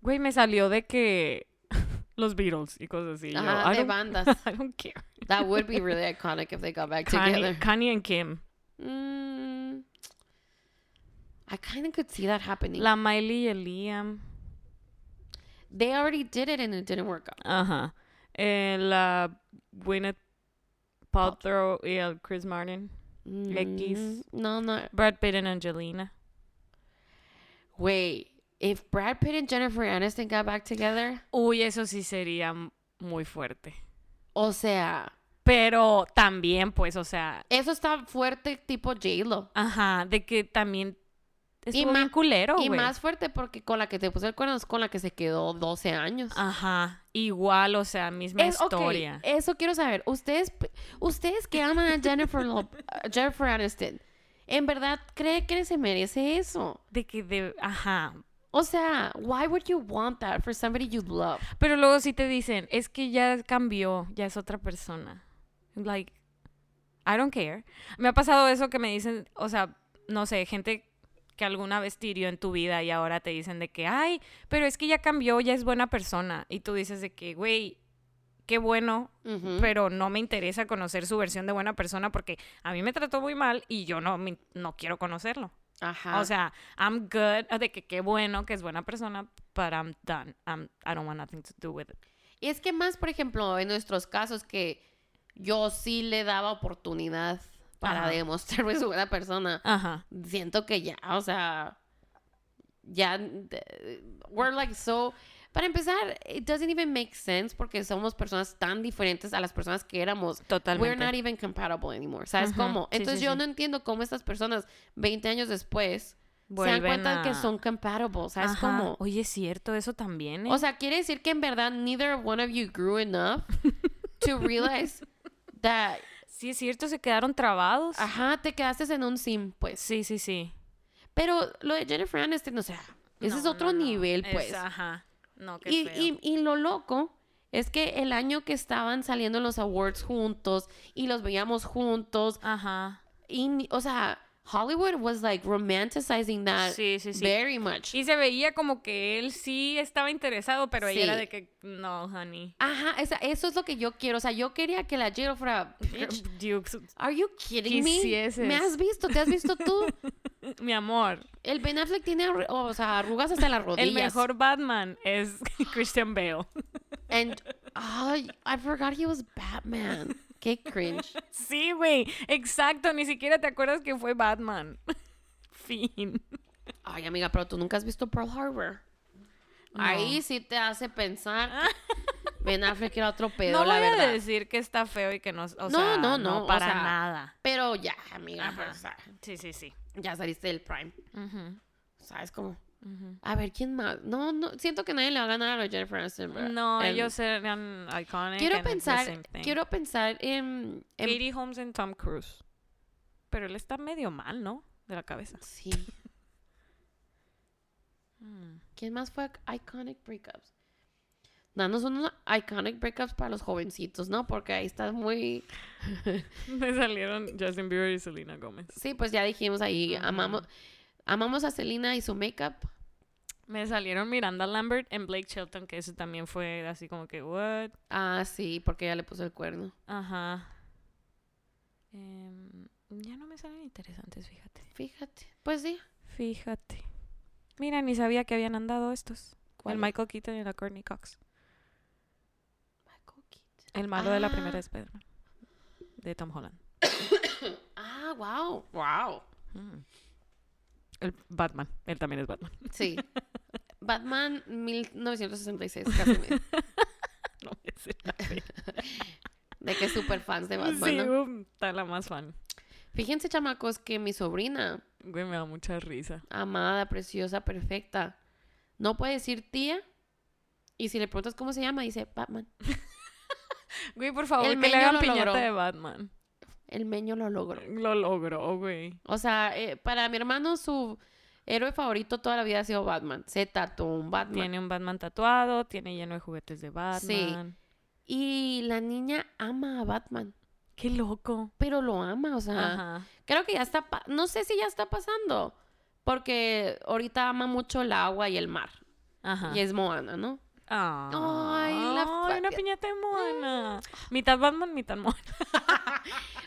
Güey, me salió de que... Los Beatles y cosas así. Yo, Ajá, I de don't- bandas. I don't care. That would be really iconic if they got back Kanye, together. Kanye and Kim. Mm, I kind of could see that happening. La Miley y el Liam. They already did it and it didn't work out. Ajá. Eh, la Gwyneth Paltrow y el Chris Martin. X. Mm, No, no. Brad Pitt and Angelina. Wait, if Brad Pitt and Jennifer Aniston got back together, Uy, eso sí sería muy fuerte. o sea, Pero también, pues, o sea, eso está fuerte tipo J-Lo. ajá, de que también Y ma- culero, y más fuerte porque con la que te puso el cuerno es con la que se quedó 12 años. Ajá, igual, o sea, misma Es- historia. eso quiero saber. Ustedes, ustedes que aman a Jennifer, Lo- a Jennifer Aniston, ¿en verdad cree que se merece eso? De que de, ajá. O sea, why would you want that for somebody you love? Pero luego sí te dicen, es que ya cambió, ya es otra persona. Like, I don't care. Me ha pasado eso que me dicen, o sea, no sé, gente que alguna vez te hirió en tu vida y ahora te dicen de que, ay, pero es que ya cambió, ya es buena persona. Y tú dices de que, güey, qué bueno, Ujú. pero no me interesa conocer su versión de buena persona porque a mí me trató muy mal y yo no, me- no quiero conocerlo. Ajá. O sea, I'm good, de que qué bueno que es buena persona, but I'm done. I'm, I don't want nothing to do with it. y es que más, por ejemplo, en nuestros casos que yo sí le daba oportunidad para Ajá. demostrarme su buena persona, Ajá. siento que ya, o sea, ya, we're like so... Para empezar, it doesn't even make sense porque somos personas tan diferentes a las personas que éramos. Totalmente. We're not even compatible anymore. ¿Sabes Ujú, cómo? sí, Entonces sí, yo sí. no entiendo cómo estas personas, 20 años después, se dan Vuelven cuenta que a- son compatible. ¿Sabes Ajá. cómo? Oye, es cierto, eso también. ¿eh? O sea, quiere decir que en verdad neither one of you grew enough to realize that, sí, es cierto, se quedaron trabados. ajá, te quedaste en un sim, pues. Sí, sí, sí. Pero lo de Jennifer Aniston, o sea, ese es otro no, no. nivel, Es- pues. ajá. No, qué Y, feo. y, y lo loco es que el año que estaban saliendo los awards juntos y los veíamos juntos, Ajá. y, o sea, Hollywood was like romanticizing that Sí, sí, sí. very much. Y se veía como que él sí estaba interesado, pero ella era de que, no, honey. Ajá, esa- eso es lo que yo quiero. O sea, yo quería que la J-Lo fuera, "Bitch, Dukes, Are you kidding me? Quisieses. ¿Me has visto? ¿Te has visto tú? mi amor. El Ben Affleck tiene o sea, arrugas hasta las rodillas. El mejor Batman es Christian Bale. And, ay, I forgot he was Batman. Qué cringe. Sí, güey. Exacto. Ni siquiera te acuerdas que fue Batman. fin. Ay, amiga, pero tú nunca has visto Pearl Harbor. Ahí sí te hace pensar Ben Affleck era otro pedo, no la voy verdad. decir que está feo y que no, o No, sea, no, no, para sea, nada. Pero ya, amiga, Ajá. o sea, Sí, sí, sí. ya saliste del prime. ¿Sabes cómo? A ver, ¿quién más? No, no, siento que nadie le va a ganar a Jennifer Aniston. bro. No, Em, ellos eran iconic. Quiero pensar, quiero pensar en, en- Katie Holmes y Tom Cruise. Pero él está medio mal, ¿no? De la cabeza. Sí. Mm. ¿Quién más fue iconic breakups? Danos unos iconic breakups para los jovencitos, ¿no? Porque ahí está muy... Me salieron Justin Bieber y Selena Gomez. Sí, pues ya dijimos ahí, amamos, amamos a Selena y su makeup. Me salieron Miranda Lambert en Blake Shelton, que ese también fue así como que, what? Ah, sí, porque ella le puso el cuerno. Ajá. Em, Ya no me salen interesantes, fíjate. Fíjate. Pues sí. Fíjate. Mira, ni sabía que habían andado estos. ¿Cuál El es? Michael Keaton y la Courtney Cox. Michael Keaton. El malo de la Ah. primera de Spider-Man. De Tom Holland. Ah, wow. Wow. Mm. El Batman. Él también es Batman. Sí. Batman 1966, casi me- No me sé la fe. De que super fans de Batman. Sí, ¿no? um, está la más fan. Fíjense, chamacos, que mi sobrina, Güey, me da mucha risa. amada, preciosa, perfecta, no puede decir tía. Y si le preguntas cómo se llama, dice Batman. Güey, por favor, El que le hagan lo piñata logró. de Batman. El meño lo logró. Lo logró, güey. O sea, eh, para mi hermano, su héroe favorito toda la vida ha sido Batman. Se tatuó un Batman. Tiene un Batman tatuado, tiene lleno de juguetes de Batman. Y la niña ama a Batman. Qué loco. Pero lo ama, o sea. Ajá. Creo que ya está. No sé si ya está pasando. Porque ahorita ama mucho el agua y el mar. Ajá. Y es Moana, ¿no? Ay, la Ay, una piñata de Moana. Mitad Batman, mitad Moana.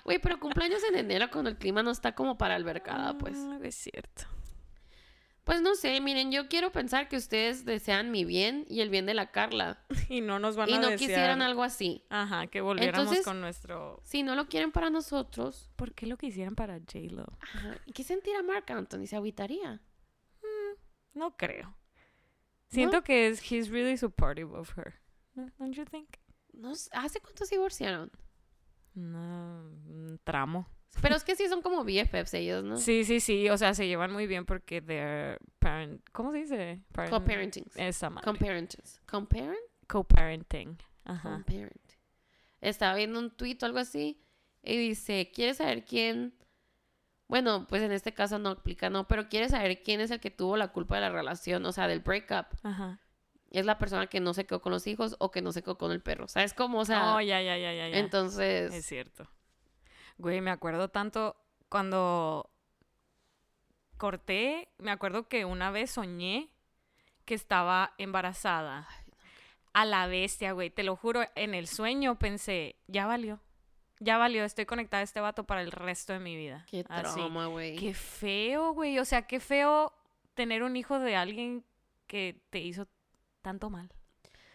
Güey, pero cumpleaños en enero cuando el clima no está como para albercada, pues. Ah, es cierto. Pues no sé, miren, yo quiero pensar que ustedes desean mi bien y el bien de la Carla. Y no nos van Y a no desear- quisieran algo así. Ajá, que volviéramos Entonces- con nuestro... Si no lo quieren para nosotros, ¿Por qué lo quisieran para J-Lo? ajá, ¿y qué sentirá Mark Anthony? ¿Se agüitaría? No creo. Siento que es... He's really supportive of her. ¿No? Don't you think? No ¿Hace cuánto se divorciaron? Un tramo. Pero es que sí son como BFFs ellos, ¿no? Sí, sí, sí. O sea, se llevan muy bien porque they're parent... ¿Cómo se dice? Parent- Co-parenting. Esa madre. Co-parentings. ¿Co-parent? Co-parenting. Ajá. Co-parent. Estaba viendo un tuit o algo así y dice, ¿quieres saber quién? Bueno, pues en este caso no aplica, no, pero ¿quieres saber quién es el que tuvo la culpa de la relación, o sea, del breakup? Ajá. Es la persona que no se quedó con los hijos o que no se quedó con el perro. ¿Sabes cómo? O sea, oh, ya, ya, ya, ya. ya. entonces... Es cierto. Güey, me acuerdo tanto cuando corté, me acuerdo que una vez soñé que estaba embarazada. A la bestia, güey, te lo juro, en el sueño pensé, ya valió. Ya valió, estoy conectada a este vato para el resto de mi vida. Qué trauma, güey. Qué feo, güey. O sea, qué feo tener un hijo de alguien que te hizo tanto mal.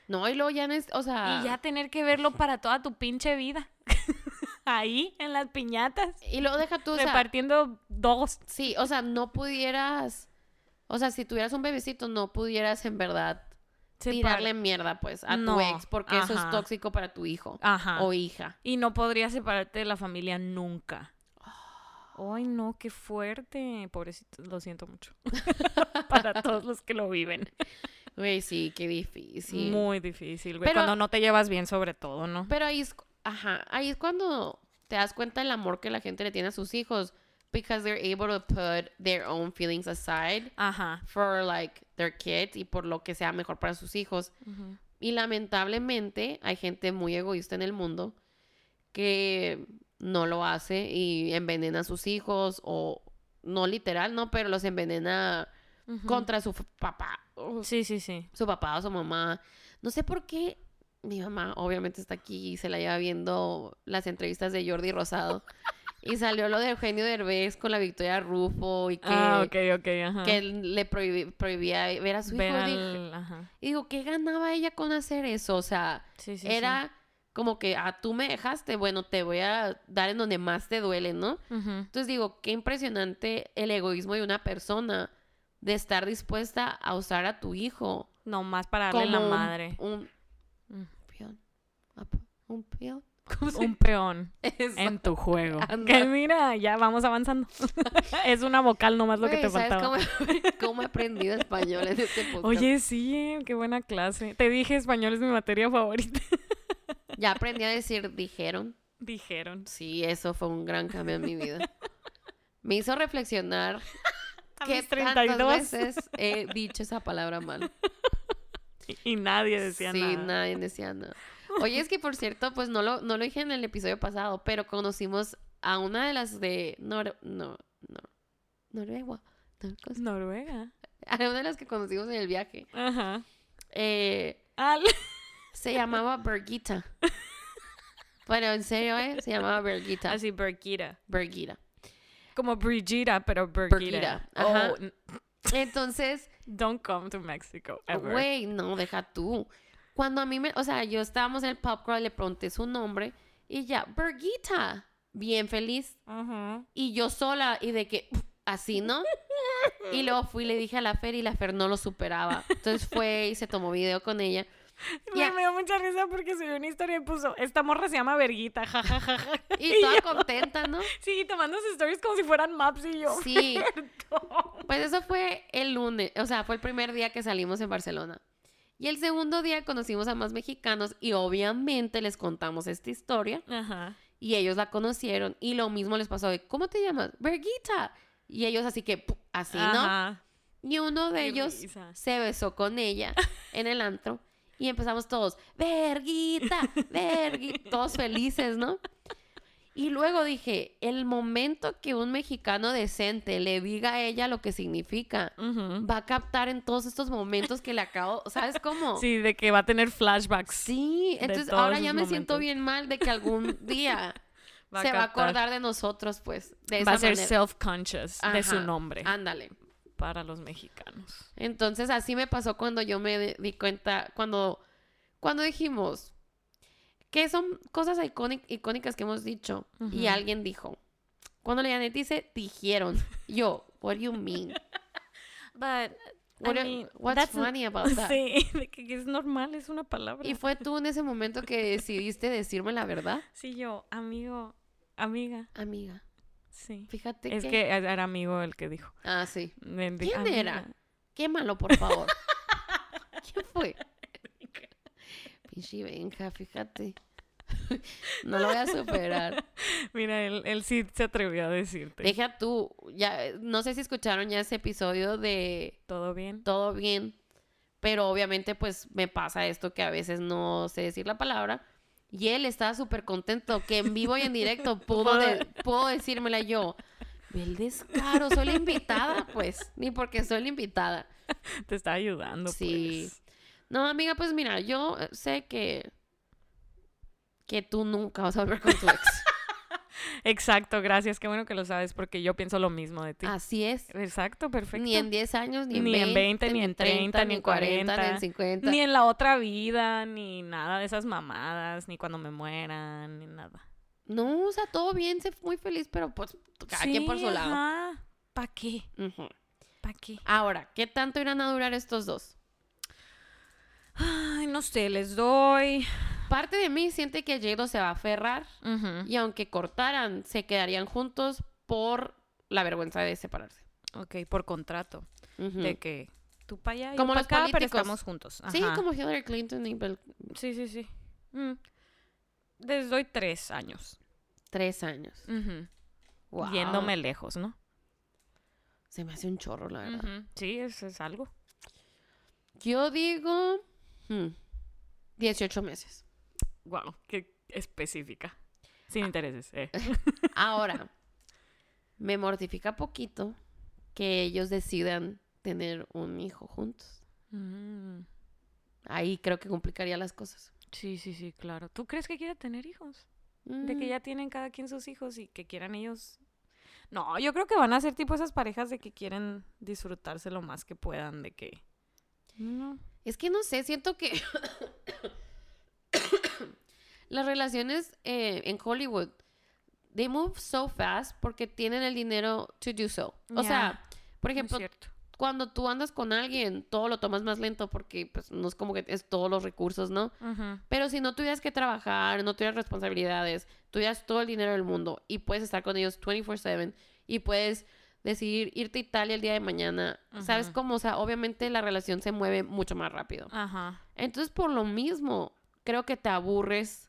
No, y luego ya no es, o sea... Y ya tener que verlo para toda tu pinche vida. Ahí, en las piñatas. Y luego deja tú, o sea, repartiendo dos. sí, o sea, no pudieras... O sea, si tuvieras un bebecito, no pudieras en verdad tirarle mierda, pues, a No, tu ex, porque eso es tóxico para tu hijo Ajá. o hija. Y no podrías separarte de la familia nunca. Ay, no, qué fuerte. Pobrecito, lo siento mucho. Para todos los que lo viven. Güey, sí, qué difícil. Muy difícil, güey. Pero- Cuando no te llevas bien, sobre todo, ¿no? Pero ahí es, ajá, ahí es cuando te das cuenta del amor que la gente le tiene a sus hijos. Because they're able to put their own feelings aside Ajá. for like their kids y por lo que sea mejor para sus hijos. Y lamentablemente hay gente muy egoísta en el mundo que no lo hace y envenena a sus hijos o no literal, no, pero los envenena contra su papá, Sí, sí, sí. su papá o su mamá. No sé por qué mi mamá obviamente está aquí y se la lleva viendo las entrevistas de Jordi Rosado. y salió lo de Eugenio Derbez con la Victoria Rufo y que, Ah, ajá. que le prohibía ver a su hijo. Al- ajá. y digo, ¿qué ganaba ella con hacer eso? O sea, Sí, sí, era como que, ah, tú me dejaste, bueno, te voy a dar en donde más te duele, ¿no? Entonces digo, qué impresionante el egoísmo de una persona de estar dispuesta a usar a tu hijo No más para darle la un- madre. Un, Mm. peón. P- Un peón. ¿Cómo se Un peón Eso. en tu juego. Que mira, ya vamos avanzando. es una vocal nomás lo que te ¿sabes faltaba. cómo, cómo he aprendido español en este podcast? Oye, sí, qué buena clase. Te dije español es mi materia favorita. Ya aprendí a decir dijeron. Dijeron. Sí, eso fue un gran cambio en mi vida. Me hizo reflexionar A que mis tantas 32. veces he dicho esa palabra mal. Y, y nadie decía sí, nada. nadie decía nada. Oye, es que por cierto, pues no lo, no lo dije en el episodio pasado, pero conocimos a una de las de Nor no, no, Noruega. no, ¿cómo se- Noruega. A una de las que conocimos en el viaje. Ajá. Eh, Al- se llamaba Bergita. Bueno, en serio, ¿eh? Se llamaba Bergita. Así, Berkira. Bergita. Como Brigida, pero ajá. Oh, n- Entonces, don't come to Mexico ever. güey, no, deja tú. Cuando a mí me, o sea, yo estábamos en el pub crawl, le pregunté su nombre y ya, Birgitta, bien feliz. Y yo sola, y de que, así, ¿no? Y luego fui y le dije a la Fer y la Fer no lo superaba. Entonces fue y se tomó video con ella. Ya. Me dio mucha risa porque subió una historia y puso, esta morra se llama Verguita, jajajaja. Y toda contenta, ¿no? Sí, tomando sus stories como si fueran maps y yo. Sí. Pues eso fue el lunes, o sea, fue el primer día que salimos en Barcelona. Y el segundo día conocimos a más mexicanos y obviamente les contamos esta historia Ajá. y ellos la conocieron y lo mismo les pasó de, ¿cómo te llamas? Verguita. Y ellos así que, así, ¿no? Ajá. Y uno de Qué ellos risa. se besó con ella en el antro y empezamos todos, verguita, verguita, todos felices, ¿no? Y luego dije, el momento que un mexicano decente le diga a ella lo que significa, va a captar en todos estos momentos que le acabo, ¿sabes cómo? Sí, de que va a tener flashbacks. Sí, entonces ahora ya me siento bien mal de que algún día Va se va a acordar de nosotros, pues, de Va a ser self-conscious de su nombre Ándale. Para los mexicanos. Entonces así me pasó cuando yo me di- cuenta, cuando, cuando dijimos que son cosas icónic- icónicas que hemos dicho y Ujú. alguien dijo, cuando la Janet dice, dijeron, yo, what do you mean? But, What I are- mean, what's funny about that? Sí, que es normal, es una palabra. Y fue tú en ese momento que decidiste decirme la verdad, Sí, yo, amigo, amiga, amiga. Sí. Fíjate Es que... que era amigo el que dijo. Ah, sí. ¿Quién era? Quémalo, por favor. ¿Quién fue? Pinche Benja, fíjate. No lo voy a superar. Mira, él, él sí se atrevió a decirte. Deja tú, ya, no sé si escucharon ya ese episodio de ¿Todo bien? Todo bien, pero obviamente pues me pasa esto que a veces no sé decir la palabra. Y él estaba súper contento que en vivo y en directo pudo, de- pudo decírmela yo. El descaro, soy la invitada, pues. Ni porque soy la invitada. Te está ayudando, Sí. pues. No, amiga, pues mira, yo sé que que tú nunca vas a volver con tu ex. Exacto, gracias. Qué bueno que lo sabes porque yo pienso lo mismo de ti. Así es. Exacto, perfecto. Ni en 10 años, ni en Ni 20, en 20, ni en 30, ni en 40, ni en 50. Ni en la otra vida, ni nada de esas mamadas, ni cuando me mueran, ni nada. No, o sea, todo bien, sé muy feliz, pero pues cada quien por su lado. ¿Para qué? Ujú. ¿Para qué? Ahora, ¿qué tanto irán a durar estos dos? Ay, no sé, les doy. Parte de mí siente que J-Lo se va a aferrar y aunque cortaran, se quedarían juntos por la vergüenza de separarse. Ok, por contrato. De que tú para allá, Como como para acá, pero estamos juntos. Sí, como Hillary Clinton y Bill. Sí, sí, sí. Mm. Les doy tres años. Tres años. Ujú. Wow. Yéndome lejos, ¿no? Se me hace un chorro, la verdad. Sí, eso es algo. Yo digo hmm, 18 meses. Wow, qué específica. Sin intereses, eh. Ahora, me mortifica poquito que ellos decidan tener un hijo juntos. Mm. Ahí creo que complicaría las cosas. Sí, sí, sí, claro. ¿Tú crees que quiere tener hijos? De que Mm, ya tienen cada quien sus hijos y que quieran ellos. No, yo creo que van a ser tipo esas parejas de que quieren disfrutarse lo más que puedan, de que. No. Es que no sé, siento que las relaciones eh, en Hollywood, they move so fast porque tienen el dinero to do so. O sea, por ejemplo, cuando tú andas con alguien, todo lo tomas más lento porque pues no es como que es todos los recursos, ¿no? Ujú. Pero si no tuvieras que trabajar, no tuvieras responsabilidades, tuvieras todo el dinero del mundo y puedes estar con ellos 24/7 y puedes decidir irte a Italia el día de mañana, ¿sabes cómo? O sea, obviamente la relación se mueve mucho más rápido. Ajá. Entonces, por lo mismo, creo que te aburres.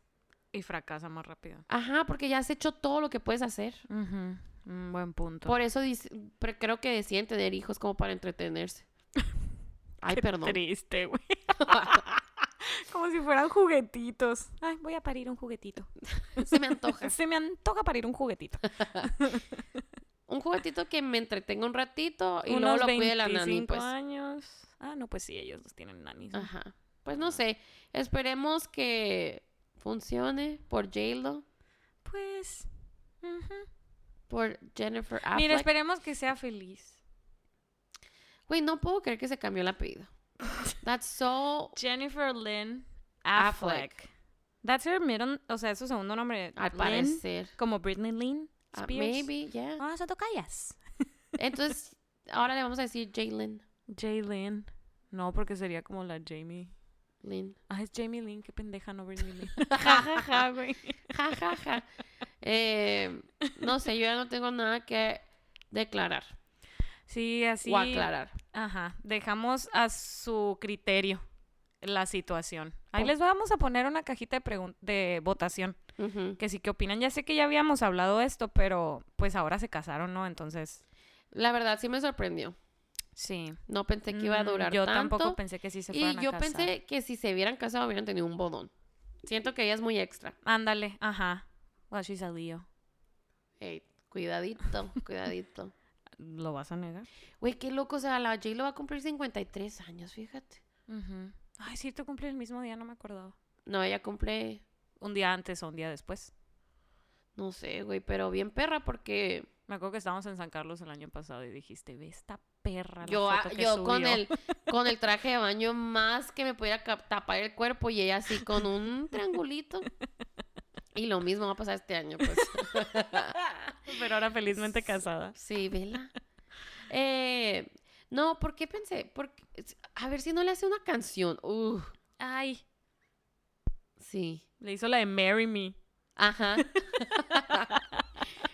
Y fracasa más rápido. Ajá, porque ya has hecho todo lo que puedes hacer. Ujú. Un buen punto. Por eso dice- pero creo que deciden tener hijos como para entretenerse. Ay, Qué perdón. Triste, güey. Como si fueran juguetitos. Ay, voy a parir un juguetito. Se me antoja. Se me antoja parir un juguetito. Un juguetito que me entretenga un ratito y Unos luego lo cuide la nani, 25 pues. años. Ah, no, pues sí, ellos los tienen nanis. ¿no? Ajá. Pues no sé. Esperemos que funcione por J-Lo. Pues. por Jennifer Affleck. Mira, esperemos que sea feliz. Güey, no puedo creer que se cambió el apellido. That's so Jennifer Lynn Affleck. Affleck. That's her middle, o sea, es su segundo nombre. al Lynn, parecer. Como Britney Lynn Ah, Spears. maybe, yeah. Ah, eso callas. Entonces, ahora le vamos a decir Jalen Jalen. No, porque sería como la Jamie. Lynn. Ah, es Jamie Lynn, qué pendeja, no Britney Lynn. ja, ja, ja, güey. Ja, ja, ja. Eh, no sé, yo ya no tengo nada que declarar Sí, así. o aclarar. Ajá, dejamos a su criterio la situación. Ahí les vamos a poner una cajita de, de votación. Que sí que opinan. Ya sé que ya habíamos hablado esto, pero pues ahora se casaron, ¿no? Entonces, La verdad, sí me sorprendió. Sí. No pensé que iba a Mm, durar Yo tanto. tampoco pensé que sí se y fueran a yo casar. pensé que si se hubieran casado hubieran tenido un bodón. Siento que ella es muy extra. Ándale, ajá. Well, she's a Leo. Ey, cuidadito, cuidadito. ¿Lo vas a negar? Güey, qué loco. O sea, la J lo va a cumplir 53 años, fíjate. Ujú. Ay, sí, te cumple el mismo día, no me acordaba. No, ella cumple, Un día antes o un día después. no sé, güey, pero bien perra porque Me acuerdo que estábamos en San Carlos el año pasado y dijiste, ve esta perra. la yo, foto que yo con subió". el con el traje de baño más que me pudiera tapar el cuerpo y ella así con un triangulito. Y lo mismo va a pasar este año, pues. Pero ahora felizmente casada. Sí, vela. Eh, no, ¿por qué pensé? Porque, a ver si no le hace una canción. Uh, Ay, sí. le hizo la de Marry Me. Ajá.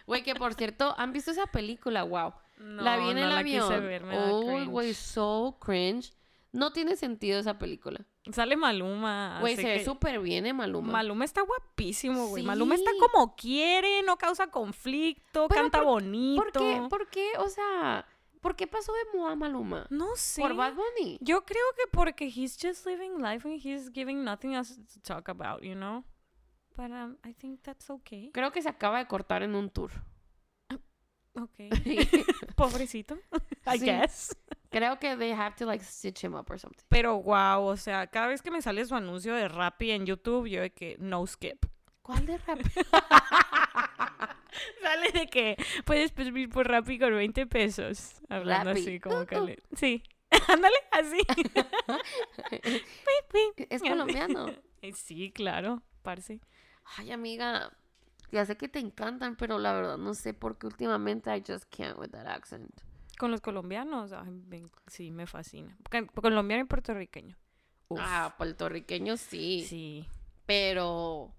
Güey, que por cierto, ¿han visto esa película? Wow. No, la vi en no el la avión. quise ver, me cringe. güey, so cringe. No tiene sentido esa película. Sale Maluma. Güey, se ve súper bien, ¿eh, Maluma? Maluma está guapísimo, güey. Sí. Maluma está como quiere, no causa conflicto, Pero canta por- bonito. ¿Por qué? ¿Por qué? O sea, ¿por qué pasó de moda Maluma? No sé. Por Bad Bunny. Yo creo que porque he's just living life and he's giving nothing else to talk about, you know? But um, I think that's okay. Creo que se acaba de cortar en un tour. Okay. Pobrecito, I Sí. guess. Creo que they have to like stitch him up or something. Pero wow, o sea, cada vez que me sale su anuncio de Rappi en YouTube, yo de que no skip. ¿Cuál de rap? Sale de que puedes pedir por Rappi con 20 pesos. Hablando Rappi. así como que le... Sí. Ándale, así. es colombiano. Sí, claro, parce. Ay, amiga, ya sé que te encantan, pero la verdad no sé por qué últimamente I just can't with that accent. Con los colombianos, ay, ven- sí, me fascina. Colombiano y puertorriqueño. Uf, Ah, puertorriqueño sí, sí. pero...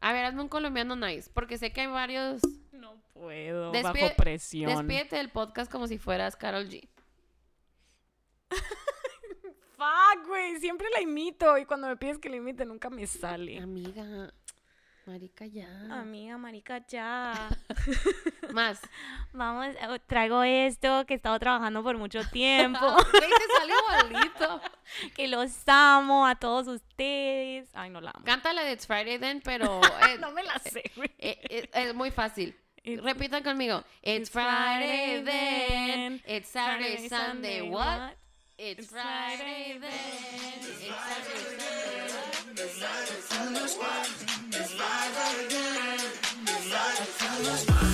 A ver, hazme un colombiano nice, porque sé que hay varios... No puedo, Despide- bajo presión. Despídete del podcast como si fueras Carol G. Fuck, güey, siempre la imito y cuando me pides que la imite nunca me sale. Amiga, marica ya. Amiga, marica, ya. Más. Vamos, eh, traigo esto que he estado trabajando por mucho tiempo. Te salió que los amo a todos ustedes. Ay, no la amo. Cántale de It's Friday Then, pero eh, No me la sé, eh, eh, es muy fácil. Repitan conmigo. It's Friday then. It's Saturday, Sunday, what? It's, it's Friday, Friday. It's Saturday then. It's Saturday. It's Friday again. It's Saturday.